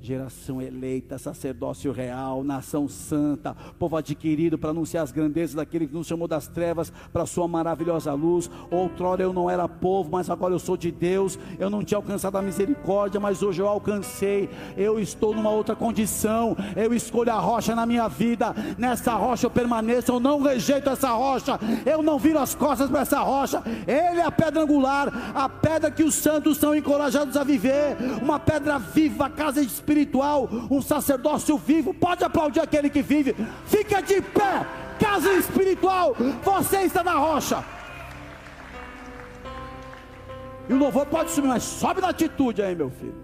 geração eleita, sacerdócio real, nação santa, povo adquirido para anunciar as grandezas daquele que nos chamou das trevas para a sua maravilhosa luz. Outrora eu não era povo, mas agora eu sou de Deus. Eu não tinha alcançado a misericórdia, mas hoje eu alcancei. Eu estou numa outra condição. Eu escolho a rocha na minha vida. Nessa rocha eu permaneço. Eu não rejeito essa rocha. Eu não viro as costas para essa rocha. Ele é a pedra angular, a pedra que os santos são encorajados a viver. Uma pedra viva, casa de espiritual, um sacerdócio vivo. Pode aplaudir aquele que vive. Fica de pé, casa espiritual. Você está na rocha. E o louvor pode subir, mas sobe na atitude aí, meu filho.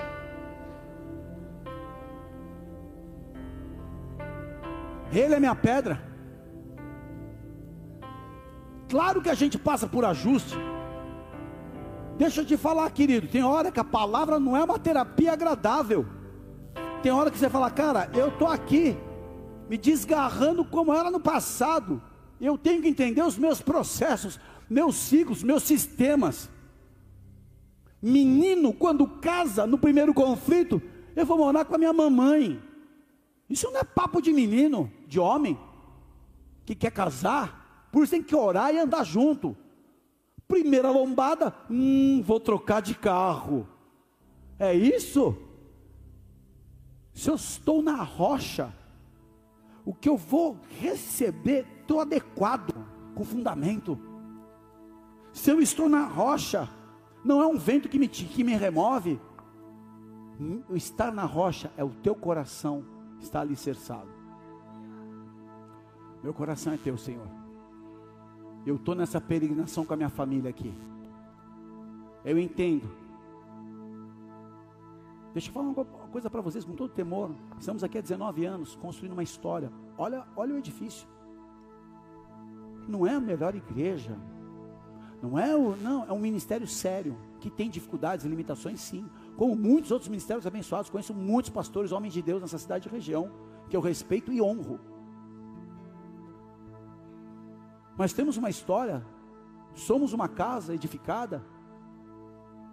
Ele é minha pedra. Claro que a gente passa por ajuste. Deixa eu te falar, querido. Tem hora que a palavra não é uma terapia agradável. Tem hora que você fala, cara, eu estou aqui, me desgarrando como era no passado. Eu tenho que entender os meus processos, meus ciclos, meus sistemas. Menino, quando casa no primeiro conflito, eu vou morar com a minha mamãe. Isso não é papo de menino, de homem, que quer casar. Por isso tem que orar e andar junto. Primeira lombada, hum, vou trocar de carro. É isso? Se eu estou na rocha, o que eu vou receber, estou adequado, com fundamento. Se eu estou na rocha, não é um vento que me, que me remove. O estar na rocha é o teu coração está alicerçado. Meu coração é teu, Senhor. Eu estou nessa peregrinação com a minha família aqui. Eu entendo Deixa eu falar uma coisa para vocês com todo temor. Estamos aqui há 19 anos construindo uma história. Olha, olha o edifício. Não é a melhor igreja. Não é o, não, é um ministério sério que tem dificuldades e limitações, sim. Como muitos outros ministérios abençoados, conheço muitos pastores, homens de Deus nessa cidade e região que eu respeito e honro. Mas temos uma história, somos uma casa edificada.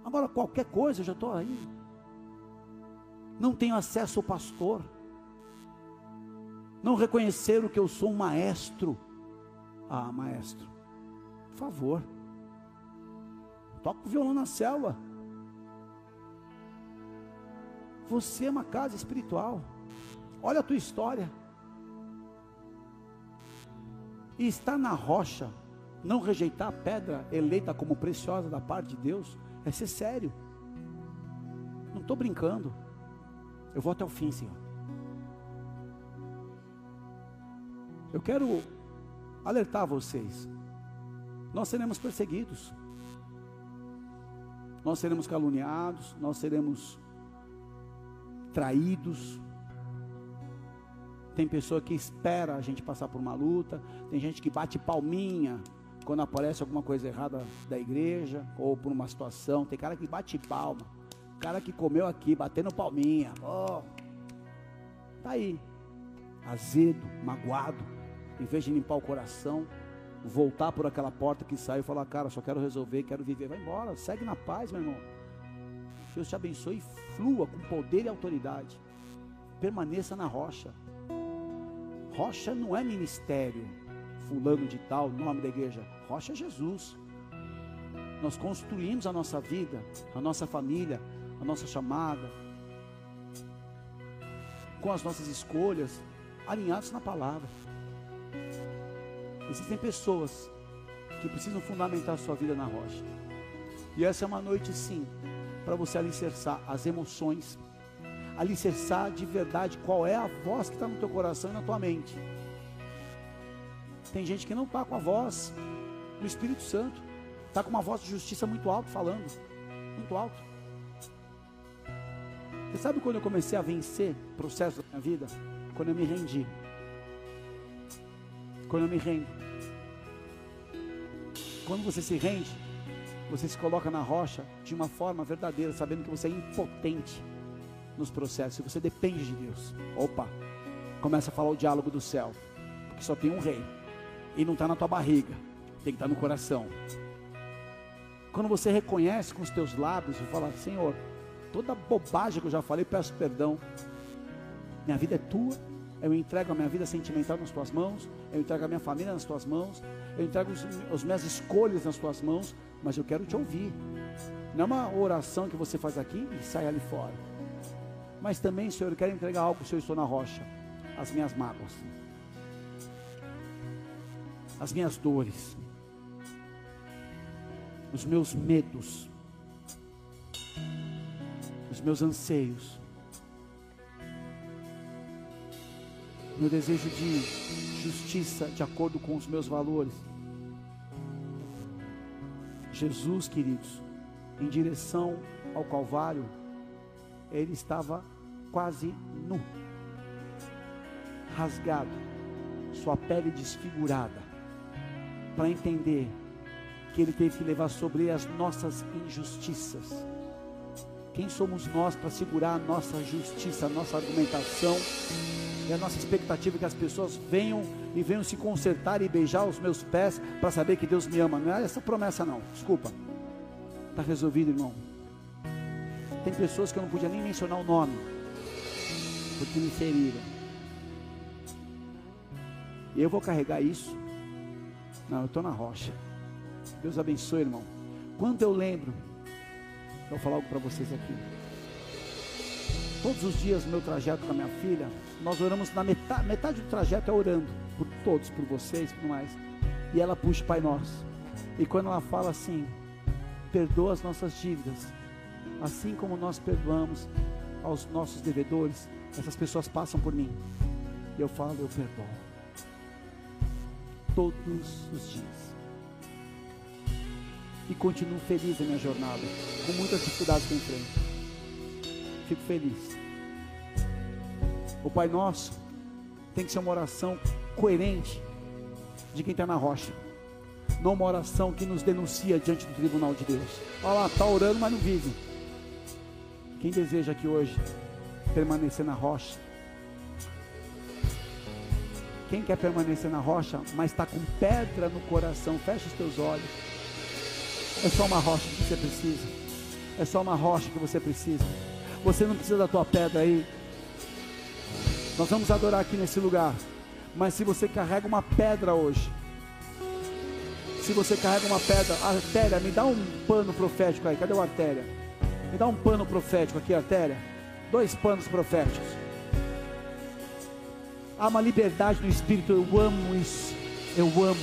Agora qualquer coisa eu já estou aí não tenho acesso ao pastor, não reconheceram que eu sou um maestro. Ah, maestro, por favor, toca o violão na selva. Você é uma casa espiritual. Olha a tua história. E estar na rocha, não rejeitar a pedra eleita como preciosa da parte de Deus, é ser sério. Não estou brincando. Eu vou até o fim, Senhor. Eu quero alertar vocês. Nós seremos perseguidos. Nós seremos caluniados, nós seremos traídos. Tem pessoa que espera a gente passar por uma luta, tem gente que bate palminha quando aparece alguma coisa errada da igreja ou por uma situação, tem cara que bate palma cara que comeu aqui, batendo palminha. Oh, tá aí, azedo, magoado, em vez de limpar o coração, voltar por aquela porta que saiu e falar, cara, só quero resolver, quero viver. Vai embora, segue na paz, meu irmão. Deus te abençoe e flua com poder e autoridade. Permaneça na rocha. Rocha não é ministério, fulano de tal, nome da igreja. Rocha é Jesus. Nós construímos a nossa vida, a nossa família, a nossa chamada, com as nossas escolhas, alinhados na palavra. Existem pessoas que precisam fundamentar sua vida na rocha. E essa é uma noite, sim, para você alicerçar as emoções, alicerçar de verdade qual é a voz que está no teu coração e na tua mente. Tem gente que não está com a voz do Espírito Santo, está com uma voz de justiça muito alto falando, muito alto. Você sabe quando eu comecei a vencer o processo da minha vida? Quando eu me rendi. Quando eu me rendo. quando você se rende, você se coloca na rocha de uma forma verdadeira, sabendo que você é impotente nos processos, e você depende de Deus. Opa, começa a falar o diálogo do céu, porque só tem um rei, e não está na tua barriga, tem que estar tá no coração. Quando você reconhece com os teus lábios e fala, Senhor, toda bobagem que eu já falei, peço perdão. Minha vida é tua, eu entrego a minha vida sentimental nas tuas mãos, eu entrego a minha família nas tuas mãos, eu entrego os, as minhas escolhas nas tuas mãos, mas eu quero te ouvir. Não é uma oração que você faz aqui e sai ali fora. Mas também, Senhor, eu quero entregar algo se eu estou na rocha, as minhas mágoas, as minhas dores, os meus medos, os meus anseios, meu desejo de justiça de acordo com os meus valores. Jesus, queridos, em direção ao Calvário, ele estava quase nu, rasgado, sua pele desfigurada, para entender que ele teve que levar sobre as nossas injustiças. Quem somos nós para segurar a nossa justiça, a nossa argumentação e a nossa expectativa que as pessoas venham e venham se consertar e beijar os meus pés para saber que Deus me ama? Não é essa promessa, não, desculpa, está resolvido, irmão. Tem pessoas que eu não podia nem mencionar o nome, porque me feriram. E eu vou carregar isso. Não, eu estou na rocha. Deus abençoe, irmão. Quando eu lembro, vou falar algo para vocês aqui. Todos os dias, meu trajeto com a minha filha, nós oramos na metade, metade do trajeto é orando por todos, por vocês, por mais. E ela puxa o Pai Nosso. E quando ela fala assim, perdoa as nossas dívidas, assim como nós perdoamos aos nossos devedores, essas pessoas passam por mim. E eu falo, eu perdoo. Todos os dias e continuo feliz na minha jornada, com muitas dificuldades que enfrento. Fico feliz. O Pai Nosso tem que ser uma oração coerente de quem está na rocha, não uma oração que nos denuncia diante do tribunal de Deus. Olha lá, está orando, mas não vive. Quem deseja aqui hoje permanecer na rocha? Quem quer permanecer na rocha, mas está com pedra no coração, fecha os teus olhos. É só uma rocha que você precisa. É só uma rocha que você precisa. Você não precisa da tua pedra aí. Nós vamos adorar aqui nesse lugar. Mas se você carrega uma pedra hoje, se você carrega uma pedra, artéria, me dá um pano profético aí. Cadê o artéria? Me dá um pano profético aqui, artéria. Dois panos proféticos. Há uma liberdade no espírito. Eu amo isso. Eu amo.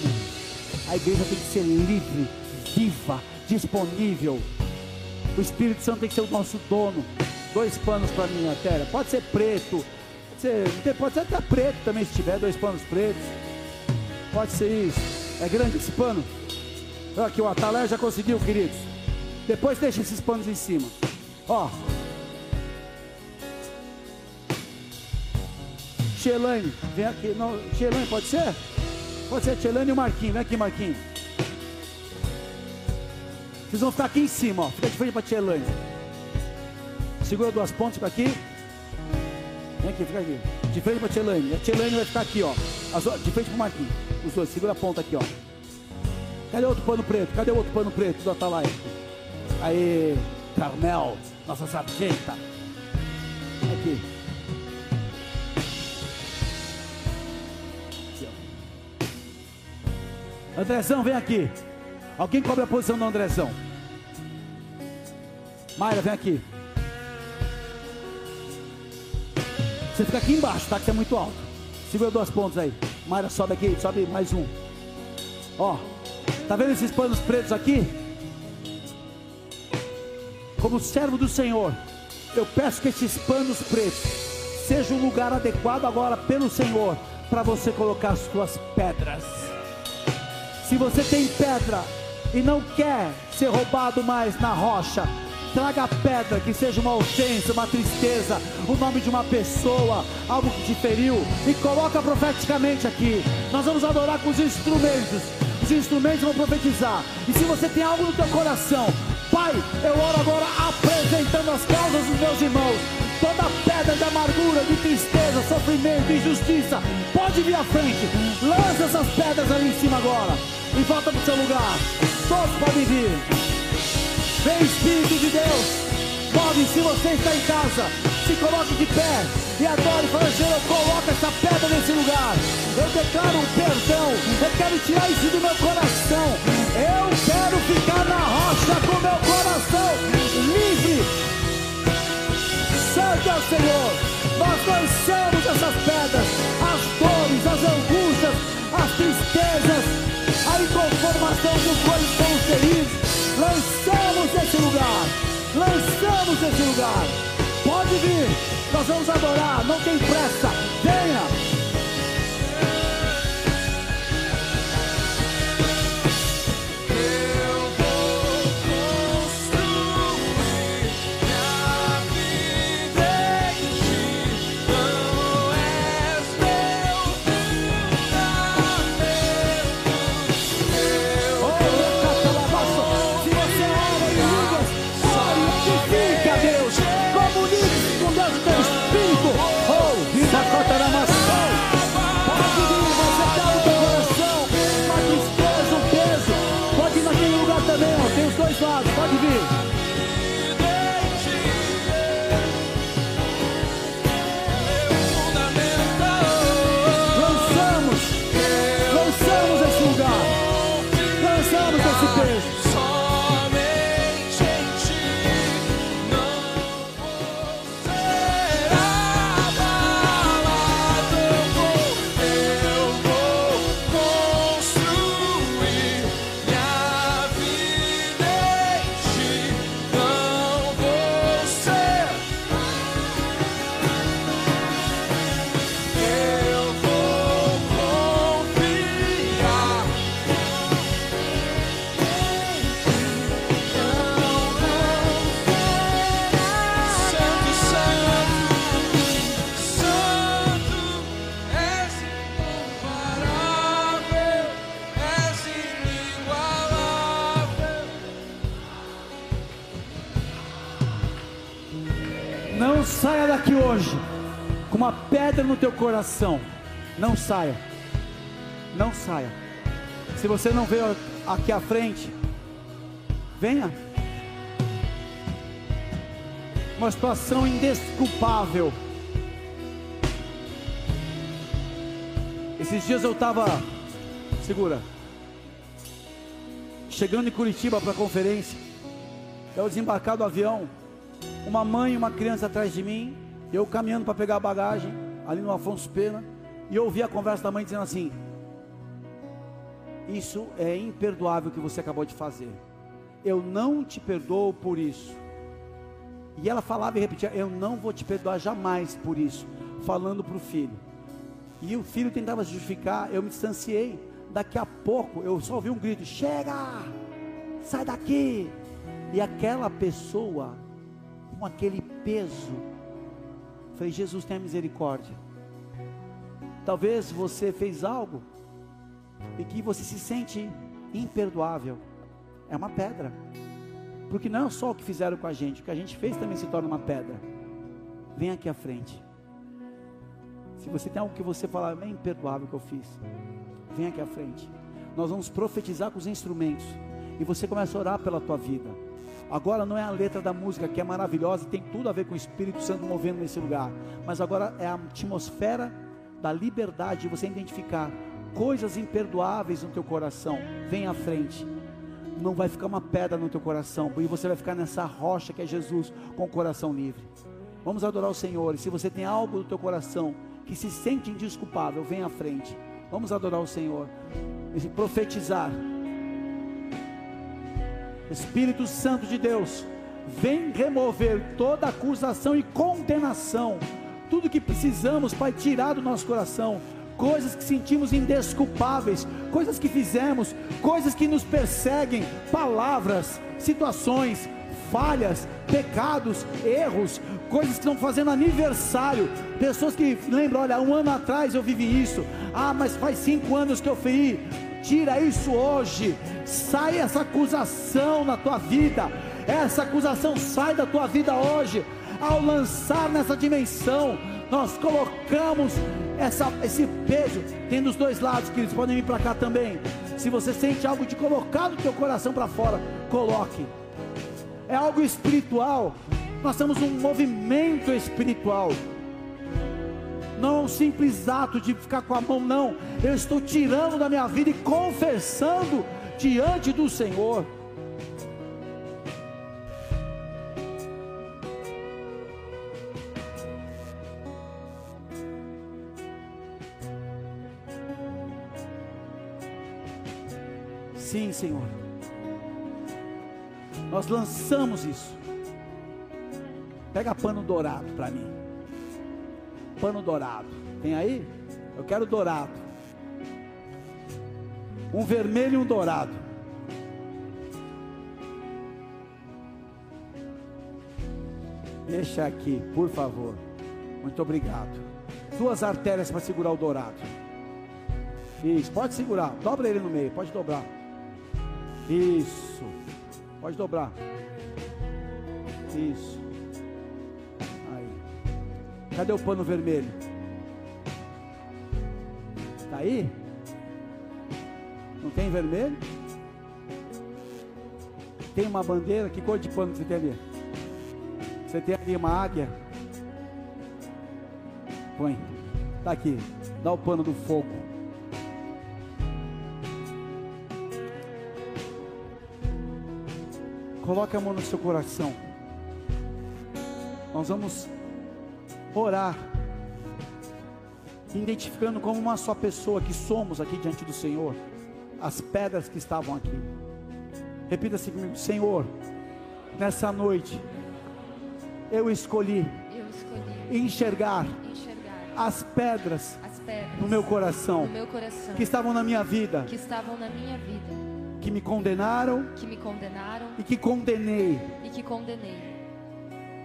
A igreja tem que ser livre viva, disponível. O Espírito Santo tem que ser o nosso dono. Dois panos para mim, matéria. Pode ser preto. Pode ser, pode ser até preto também, se tiver dois panos pretos. Pode ser isso. É grande esse pano? Aqui o Atalé já conseguiu, queridos. Depois deixa esses panos em cima. Ó. Xelane, vem aqui. Não, pode ser? Pode ser Xelane e o Marquinhos. Vem aqui, Marquinhos. Vocês vão ficar aqui em cima, ó. Fica de frente para a tia Elaine. Segura duas pontas, fica aqui. Vem aqui, fica aqui. De frente para a tia Elaine. A tia Elaine vai ficar aqui, ó. De frente para Marquinhos. Os dois, segura a ponta aqui, ó. Cadê outro pano preto? Cadê outro pano preto do Atalaia? Aí, Carmel, nossa sargenta. Aqui. Andrezão, vem aqui. Alguém cobre a posição do Andrezão. Mayra, vem aqui. Você fica aqui embaixo, tá? Que é muito alto. Segura duas pontas aí. Mayra, sobe aqui, sobe mais um. Ó, tá vendo esses panos pretos aqui? Como servo do Senhor, eu peço que esses panos pretos sejam um lugar adequado agora pelo Senhor para você colocar as suas pedras. Se você tem pedra, e não quer ser roubado mais na rocha, traga a pedra, que seja uma ofensa, uma tristeza, o nome de uma pessoa, algo que te feriu, e coloca profeticamente aqui. Nós vamos adorar com os instrumentos. os instrumentos vão profetizar. E se você tem algo no teu coração, Pai, eu oro agora apresentando as causas dos meus irmãos. Toda pedra de amargura, de tristeza, sofrimento, injustiça, pode vir à frente. Lança essas pedras ali em cima agora. E volta para o seu lugar. Todos podem vir. Vem Espírito de Deus. Pode, se você está em casa, se coloque de pé e adore, fala, Senhor, coloca essa pedra nesse lugar. Eu declaro um perdão, eu quero tirar isso do meu coração. Eu quero ficar na rocha com meu coração livre. Santo é o Senhor, nós lançamos essas pedras, as dores, as angústias, as tristezas, a inconformação dos coisas com os feridos. Lançamos esse lugar lançamos esse lugar. Pode vir, nós vamos adorar, não tem pressa, venha. Teu coração, não saia. Não saia. Se você não veio aqui à frente, venha. Uma situação indesculpável. Esses dias eu estava, segura, chegando em Curitiba para a conferência. Eu desembarcar do avião, uma mãe e uma criança atrás de mim, eu caminhando para pegar a bagagem ali no Afonso Pena, e eu ouvi a conversa da mãe dizendo assim: Isso é imperdoável que você acabou de fazer. Eu não te perdoo por isso. E ela falava e repetia: Eu não vou te perdoar jamais por isso. Falando para o filho. E o filho tentava justificar, eu me distanciei. Daqui a pouco eu só ouvi um grito: Chega! Sai daqui! E aquela pessoa, com aquele peso, Falei, Jesus, tenha misericórdia. Talvez você fez algo e que você se sente imperdoável. É uma pedra. Porque não é só o que fizeram com a gente, o que a gente fez também se torna uma pedra. Vem aqui à frente. Se você tem algo que você falar, é imperdoável que eu fiz, vem aqui à frente. Nós vamos profetizar com os instrumentos. E você começa a orar pela tua vida. Agora não é a letra da música que é maravilhosa e tem tudo a ver com o Espírito Santo movendo nesse lugar, mas agora é a atmosfera da liberdade de você identificar coisas imperdoáveis no teu coração. Vem à frente. Não vai ficar uma pedra no teu coração, e você vai ficar nessa rocha que é Jesus com o coração livre. Vamos adorar o Senhor. E se você tem algo no teu coração que se sente indesculpável, vem à frente. Vamos adorar o Senhor. E profetizar Espírito Santo de Deus, vem remover toda acusação e condenação, tudo que precisamos, Pai, tirar do nosso coração, coisas que sentimos indesculpáveis, coisas que fizemos, coisas que nos perseguem, palavras, situações, falhas, pecados, erros, coisas que estão fazendo aniversário, pessoas que lembram, olha, um ano atrás eu vivi isso, ah, mas faz cinco anos que eu fui Tira isso hoje. Sai essa acusação na tua vida. Essa acusação sai da tua vida hoje. Ao lançar nessa dimensão, nós colocamos essa, esse peso. Tem dos dois lados que eles podem vir para cá também. Se você sente algo de colocar no teu coração para fora, coloque. É algo espiritual. Nós temos um movimento espiritual. Não é um simples ato de ficar com a mão, não. Eu estou tirando da minha vida e confessando diante do Senhor. Sim, Senhor. Nós lançamos isso. Pega pano dourado para mim. Pano dourado. Tem aí? Eu quero dourado. Um vermelho e um dourado. Deixa aqui, por favor. Muito obrigado. Duas artérias para segurar o dourado. Isso, pode segurar. Dobra ele no meio, pode dobrar. Isso. Pode dobrar. Isso. Cadê o pano vermelho? Está aí? Não tem vermelho? Tem uma bandeira? Que cor de pano você tem ali? Você tem ali uma águia? Põe. Está aqui. Dá o pano do fogo. Coloque a mão no seu coração. Nós vamos orar, identificando como uma só pessoa que somos aqui diante do Senhor, as pedras que estavam aqui. Repita assim comigo: Senhor, nessa noite, eu escolhi, Eu escolhi enxergar, enxergar as pedras as pedras no meu coração no meu coração que estavam na minha vida, que estavam na minha vida, que me condenaram que me condenaram e que condenei e que condenei.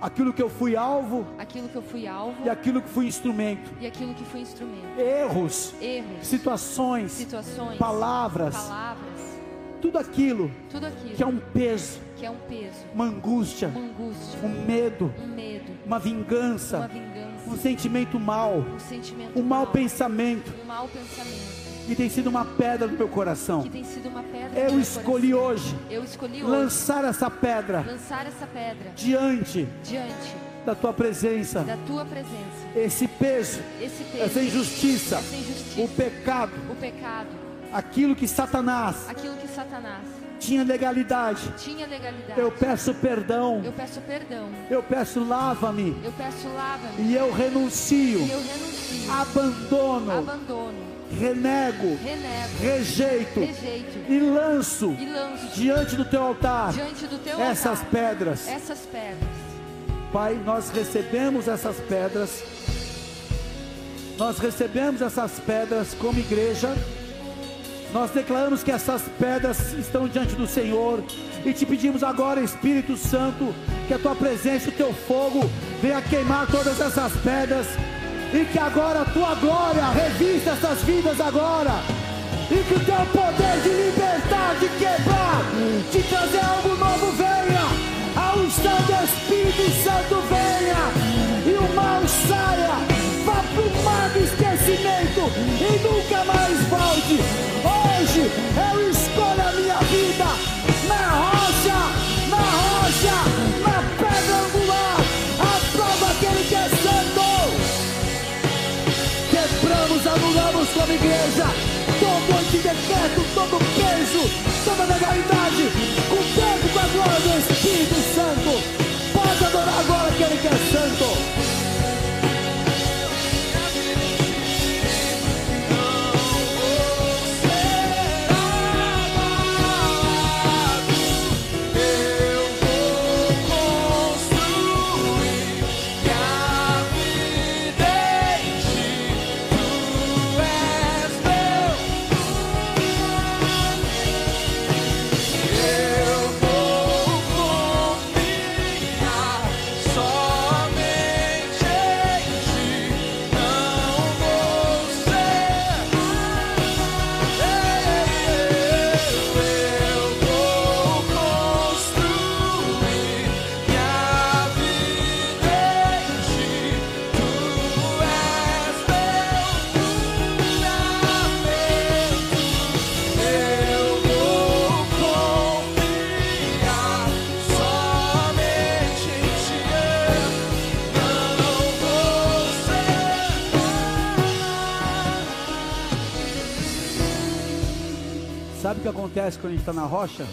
Aquilo que eu fui alvo Aquilo que eu fui alvo e aquilo que fui instrumento, e aquilo que fui instrumento. erros, Erros, situações, situações, palavras, palavras, tudo aquilo tudo aquilo que é um peso, que é um peso, uma angústia, uma angústia, um medo, um medo, uma uma vingança, vingança, um sentimento mal, um sentimento um mau mau, pensamento. Um mau pensamento, que tem sido uma pedra no meu coração. Eu escolhi coração. hoje Eu escolhi hoje lançar essa pedra lançar essa pedra diante diante da tua presença. da tua presença. Esse peso, Esse peso, essa injustiça, essa injustiça, o pecado, o pecado, aquilo que Satanás aquilo que Satanás tinha legalidade. tinha legalidade. Eu peço perdão, Eu peço perdão. eu peço lava-me Eu peço lava-me. e eu renuncio, E eu renuncio. abandono, Abandono. Renego, Renego. rejeito Rejeito. e lanço E lanço diante do teu altar do teu essas altar pedras. essas pedras. Pai, nós recebemos essas pedras, nós recebemos essas pedras como igreja, nós declaramos que essas pedras estão diante do Senhor e te pedimos agora, Espírito Santo, que a tua presença, o teu fogo venha queimar todas essas pedras e que agora a tua glória revista essas vidas agora. E que o teu poder de libertar, de quebrar, de trazer algo novo venha. A unção do Espírito Santo venha e o mal saia, vá pro mar do esquecimento e nunca mais volte. Hoje todo antidecreto, todo peso, toda legalidade, com a glória do Espírito acontece quando a gente está na rocha?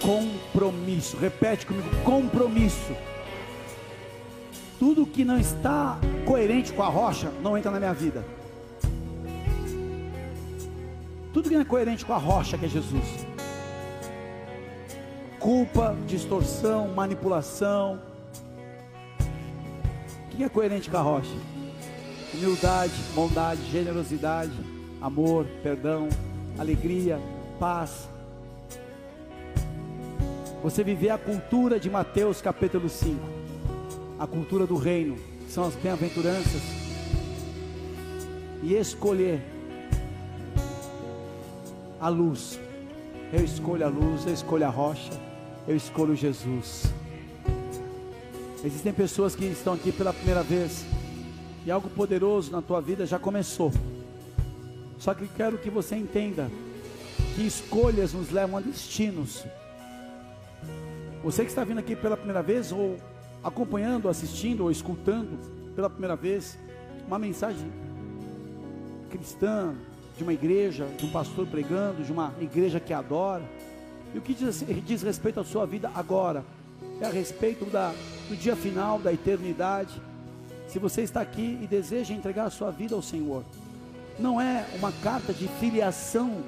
Compromisso. Repete comigo: compromisso. Tudo que não está coerente com a rocha não entra na minha vida. Tudo que não é coerente com a rocha que é Jesus. Culpa, distorção, manipulação. O que é coerente com a rocha? Humildade, bondade, generosidade, amor, perdão, alegria, paz. Você viver a cultura de Mateus capítulo 5, a cultura do reino, são as bem-aventuranças, e escolher a luz. Eu escolho a luz, eu escolho a rocha, eu escolho Jesus. Existem pessoas que estão aqui pela primeira vez e algo poderoso na tua vida já começou. Só que quero que você entenda que escolhas nos levam a destinos. Você que está vindo aqui pela primeira vez, ou acompanhando, assistindo, ou escutando pela primeira vez, uma mensagem cristã, de uma igreja, de um pastor pregando, de uma igreja que adora. E o que diz, diz respeito à sua vida agora? É a respeito da, do dia final, da eternidade. Se você está aqui e deseja entregar a sua vida ao Senhor, não é uma carta de filiação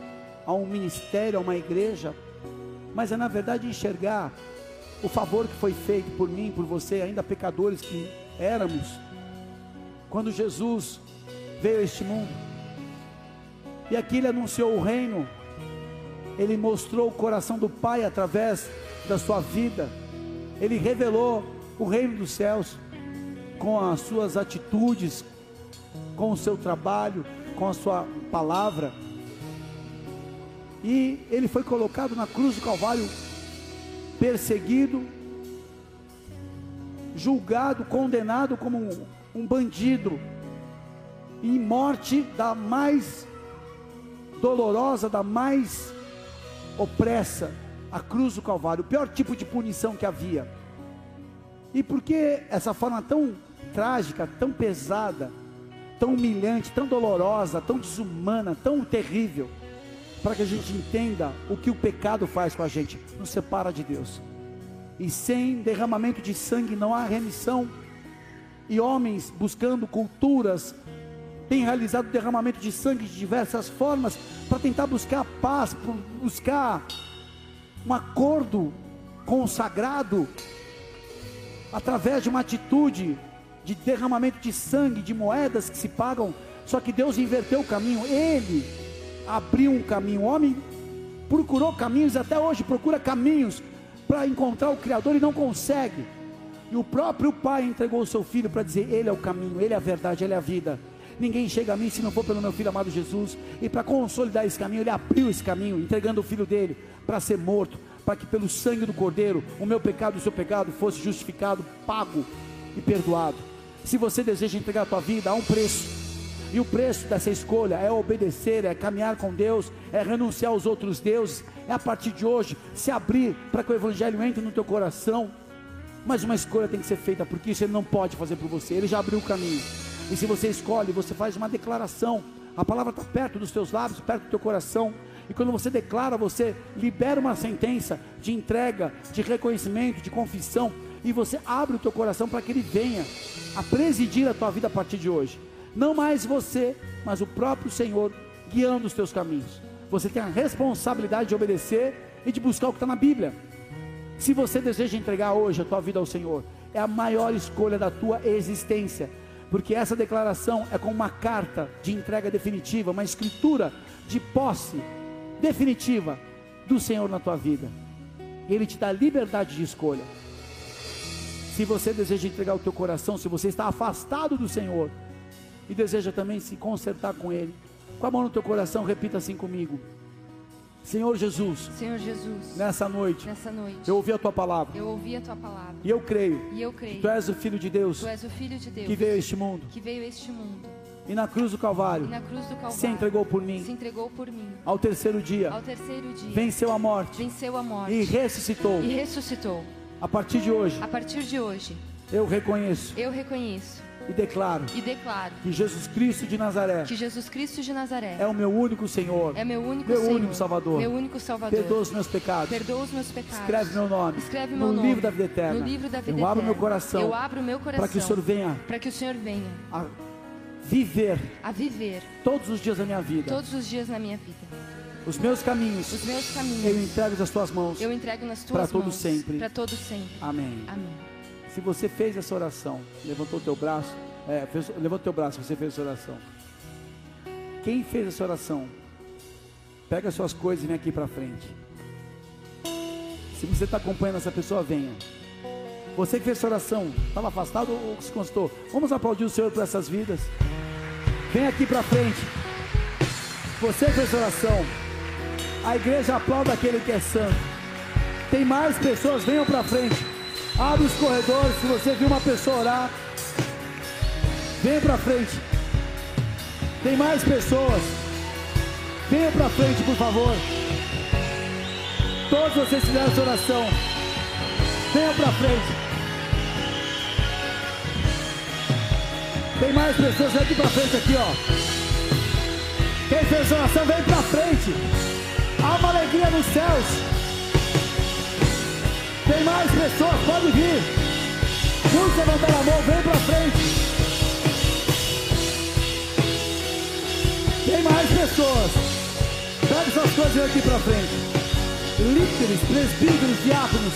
a um ministério, a uma igreja, mas é na verdade enxergar o favor que foi feito por mim, por você, ainda pecadores que éramos, quando Jesus veio a este mundo. E aqui ele anunciou o reino, ele mostrou o coração do Pai através da sua vida, ele revelou o reino dos céus com as suas atitudes, com o seu trabalho, com a sua palavra. E ele foi colocado na cruz do Calvário, perseguido, julgado, condenado como um, um bandido, em morte da mais dolorosa, da mais opressa, a cruz do Calvário, o pior tipo de punição que havia. E por que essa forma tão trágica, tão pesada, tão humilhante, tão dolorosa, tão desumana, tão terrível? Para que a gente entenda o que o pecado faz com a gente, nos separa de Deus. E sem derramamento de sangue não há remissão. E homens buscando culturas têm realizado derramamento de sangue de diversas formas para tentar buscar paz, buscar um acordo consagrado através de uma atitude de derramamento de sangue, de moedas que se pagam. Só que Deus inverteu o caminho, Ele abriu um caminho. O homem procurou caminhos, até hoje procura caminhos para encontrar o Criador e não consegue. E o próprio Pai entregou o seu filho para dizer: Ele é o caminho, Ele é a verdade, Ele é a vida. Ninguém chega a mim se não for pelo meu filho amado Jesus. E para consolidar esse caminho, Ele abriu esse caminho, entregando o filho dele para ser morto, para que pelo sangue do Cordeiro o meu pecado e o seu pecado fosse justificado, pago e perdoado. Se você deseja entregar a tua vida, há um preço. E o preço dessa escolha é obedecer, é caminhar com Deus, é renunciar aos outros deuses, é a partir de hoje se abrir para que o Evangelho entre no teu coração. Mas uma escolha tem que ser feita, porque isso ele não pode fazer por você, ele já abriu o caminho. E se você escolhe, você faz uma declaração, a palavra está perto dos teus lábios, perto do teu coração. E quando você declara, você libera uma sentença de entrega, de reconhecimento, de confissão, e você abre o teu coração para que ele venha a presidir a tua vida a partir de hoje. Não mais você, mas o próprio Senhor guiando os teus caminhos. Você tem a responsabilidade de obedecer e de buscar o que está na Bíblia. Se você deseja entregar hoje a tua vida ao Senhor, é a maior escolha da tua existência, porque essa declaração é como uma carta de entrega definitiva, uma escritura de posse definitiva do Senhor na tua vida. Ele te dá liberdade de escolha. Se você deseja entregar o teu coração, se você está afastado do Senhor e deseja também se consertar com Ele, com a mão no teu coração, repita assim comigo: Senhor Jesus, Senhor Jesus, nessa noite, nessa noite, eu ouvi a tua palavra eu ouvi a tua palavra e eu creio e eu que creio. tu és o Filho de Deus Tu és o Filho de Deus que veio a este mundo que veio a este mundo e na cruz do e Calvário na cruz do Calvário se entregou por se mim. entregou por mim. Ao terceiro dia, Ao terceiro dia, venceu a morte venceu a morte e ressuscitou. e ressuscitou. A partir de hoje, A partir de hoje, eu reconheço eu reconheço e declaro e declaro que Jesus Cristo de Nazaré que Jesus Cristo de Nazaré é o meu único Senhor. é meu único meu Senhor, único Salvador. meu único Salvador. Perdoa os meus pecados. Perdoa os meus pecados. Escreve meu nome Escreve no meu nome livro da vida eterna. No livro da vida Eu abro eterna. meu coração Eu abro meu coração para que o Senhor venha para que o Senhor venha a viver a viver todos os dias da minha vida. todos os dias na minha vida. Os meus caminhos Os meus eu caminhos entrego nas tuas mãos. eu entrego nas tuas Para mãos. todo sempre. Para todo sempre. Amém. Amém. Se você fez essa oração, levantou teu braço, é, fez, levantou teu braço, você fez essa oração. Quem fez essa oração, pega suas coisas e vem aqui para frente. Se você está acompanhando essa pessoa, venha. Você que fez essa oração, estava afastado ou se constou? Vamos aplaudir o Senhor por essas vidas. Vem aqui para frente. Você que fez essa oração. A igreja aplauda aquele que é santo. Tem mais pessoas, venham para frente. Abre os corredores. Se você viu uma pessoa orar, vem para frente. Tem mais pessoas. Venha para frente, por favor. Todos vocês fizeram essa oração. Venham para frente. Tem mais pessoas aqui para frente aqui, ó. Quem fez oração, vem para frente. Há uma alegria nos céus. Tem mais pessoas, pode vir. Muitos levantaram a mão, vem pra frente. Tem mais pessoas. Pega suas coisas aqui pra frente. Líderes, presbíteros, diáconos.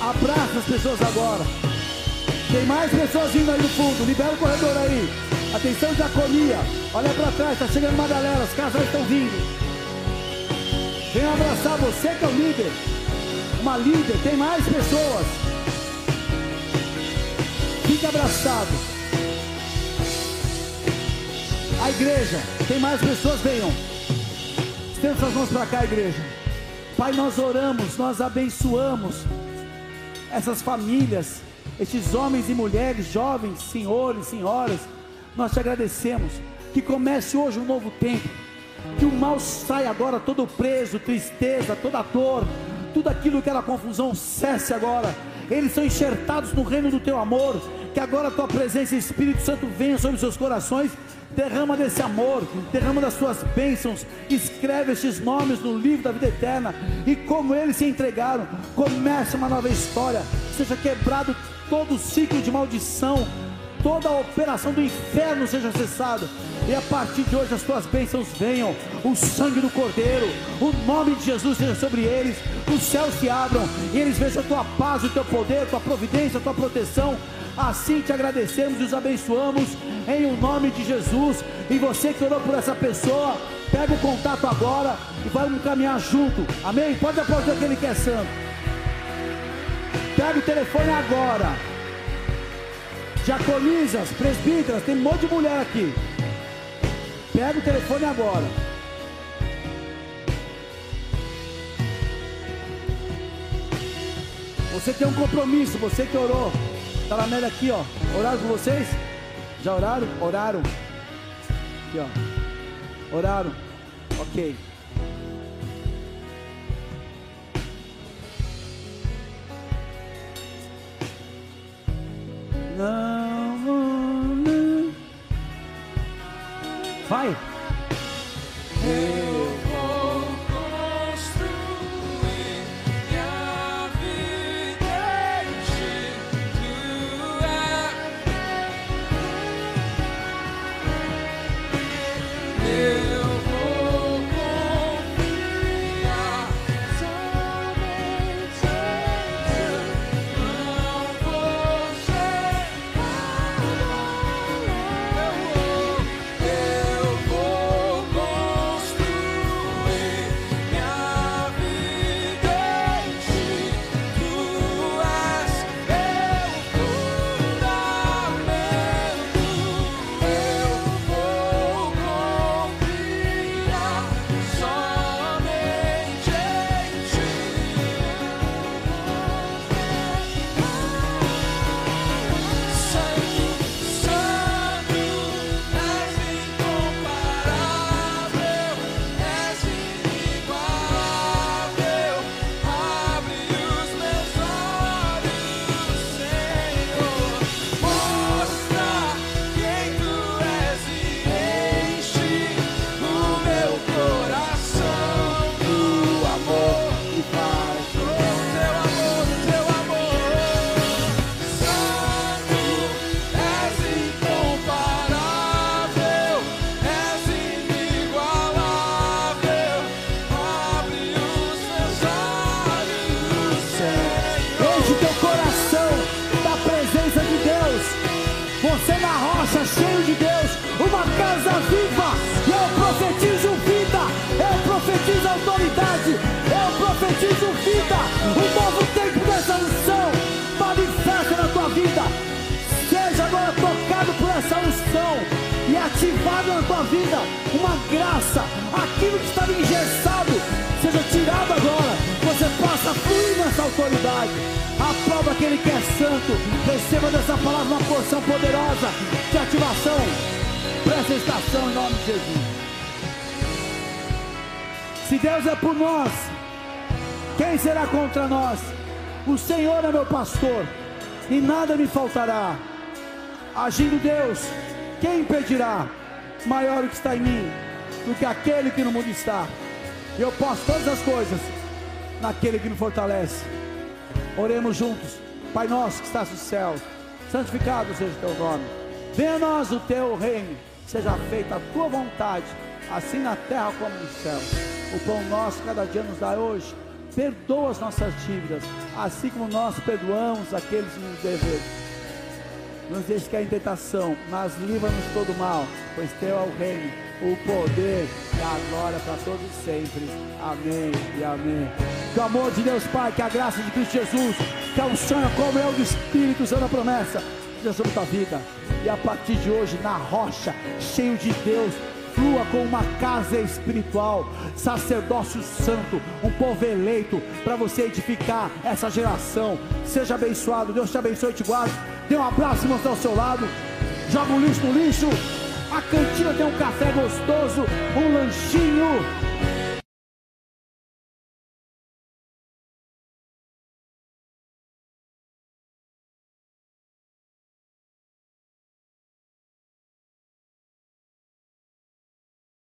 Abraça as pessoas agora. Tem mais pessoas vindo aí no fundo. Libera o corredor aí. Atenção, diaconia. Olha pra trás, tá chegando uma galera. Os casais estão vindo. Vem abraçar você que é o líder. Uma líder, tem mais pessoas. Fique abraçado. A igreja, tem mais pessoas, venham. Estenda suas mãos para cá, igreja. Pai, nós oramos, nós abençoamos essas famílias, estes homens e mulheres, jovens, senhores, senhoras. Nós te agradecemos. Que comece hoje um novo tempo. Que o mal saia agora todo preso, tristeza, toda dor, tudo aquilo que era confusão cesse agora. Eles são enxertados no reino do teu amor. Que agora a tua presença, Espírito Santo, venha sobre seus corações. Derrama desse amor, derrama das suas bênçãos, escreve estes nomes no livro da vida eterna. E como eles se entregaram, comece uma nova história. Seja quebrado todo o ciclo de maldição, toda a operação do inferno seja cessada. E a partir de hoje as tuas bênçãos venham, o sangue do Cordeiro, o nome de Jesus seja sobre eles, os céus se abram e eles vejam a tua paz, o teu poder, a tua providência, a tua proteção. Assim te agradecemos e os abençoamos em o nome de Jesus. E você que orou por essa pessoa, pega o contato agora e vamos caminhar junto. Amém? Pode aplaudir aquele que é santo. Pega o telefone agora. Diaconisas, presbíteras, tem um monte de mulher aqui. Pega o telefone agora. Você tem um compromisso, você que orou. Tá na média aqui, ó. Oraram com vocês? Já oraram? Oraram. Aqui, ó. Oraram. Ok. Na tua vida uma graça, aquilo que estava engessado, seja tirado agora. Você possa fluir nessa autoridade. Aprova aquele que é santo. Receba dessa palavra uma porção poderosa de ativação para essa estação em nome de Jesus. Se Deus é por nós, quem será contra nós? O Senhor é meu pastor e nada me faltará. Agindo Deus, quem impedirá? Maior o que está em mim do que aquele que no mundo está. E eu posso todas as coisas naquele que me fortalece. Oremos juntos. Pai nosso que estás no céu, santificado seja o teu nome. Venha a nós o teu reino, seja feita a tua vontade, assim na terra como no céu. O pão nosso cada dia nos dá hoje. Perdoa as nossas dívidas, assim como nós perdoamos aqueles que nos devem. Nos deixe cair em tentação, mas livra-nos todo mal, pois teu é o reino, o poder e a glória para todos sempre. Amém e amém. Que o amor de Deus Pai, que a graça de Cristo Jesus, que a unção e a comunhão do Espírito Santo da promessa, seja sobre tua vida. E a partir de hoje, na rocha, cheio de Deus, flua com uma casa espiritual, sacerdócio santo, um povo eleito para você edificar essa geração. Seja abençoado, Deus te abençoe e te guarde. Dê um abraço, irmão, ao seu lado. Joga o lixo no lixo. A cantina tem um café gostoso, um lanchinho.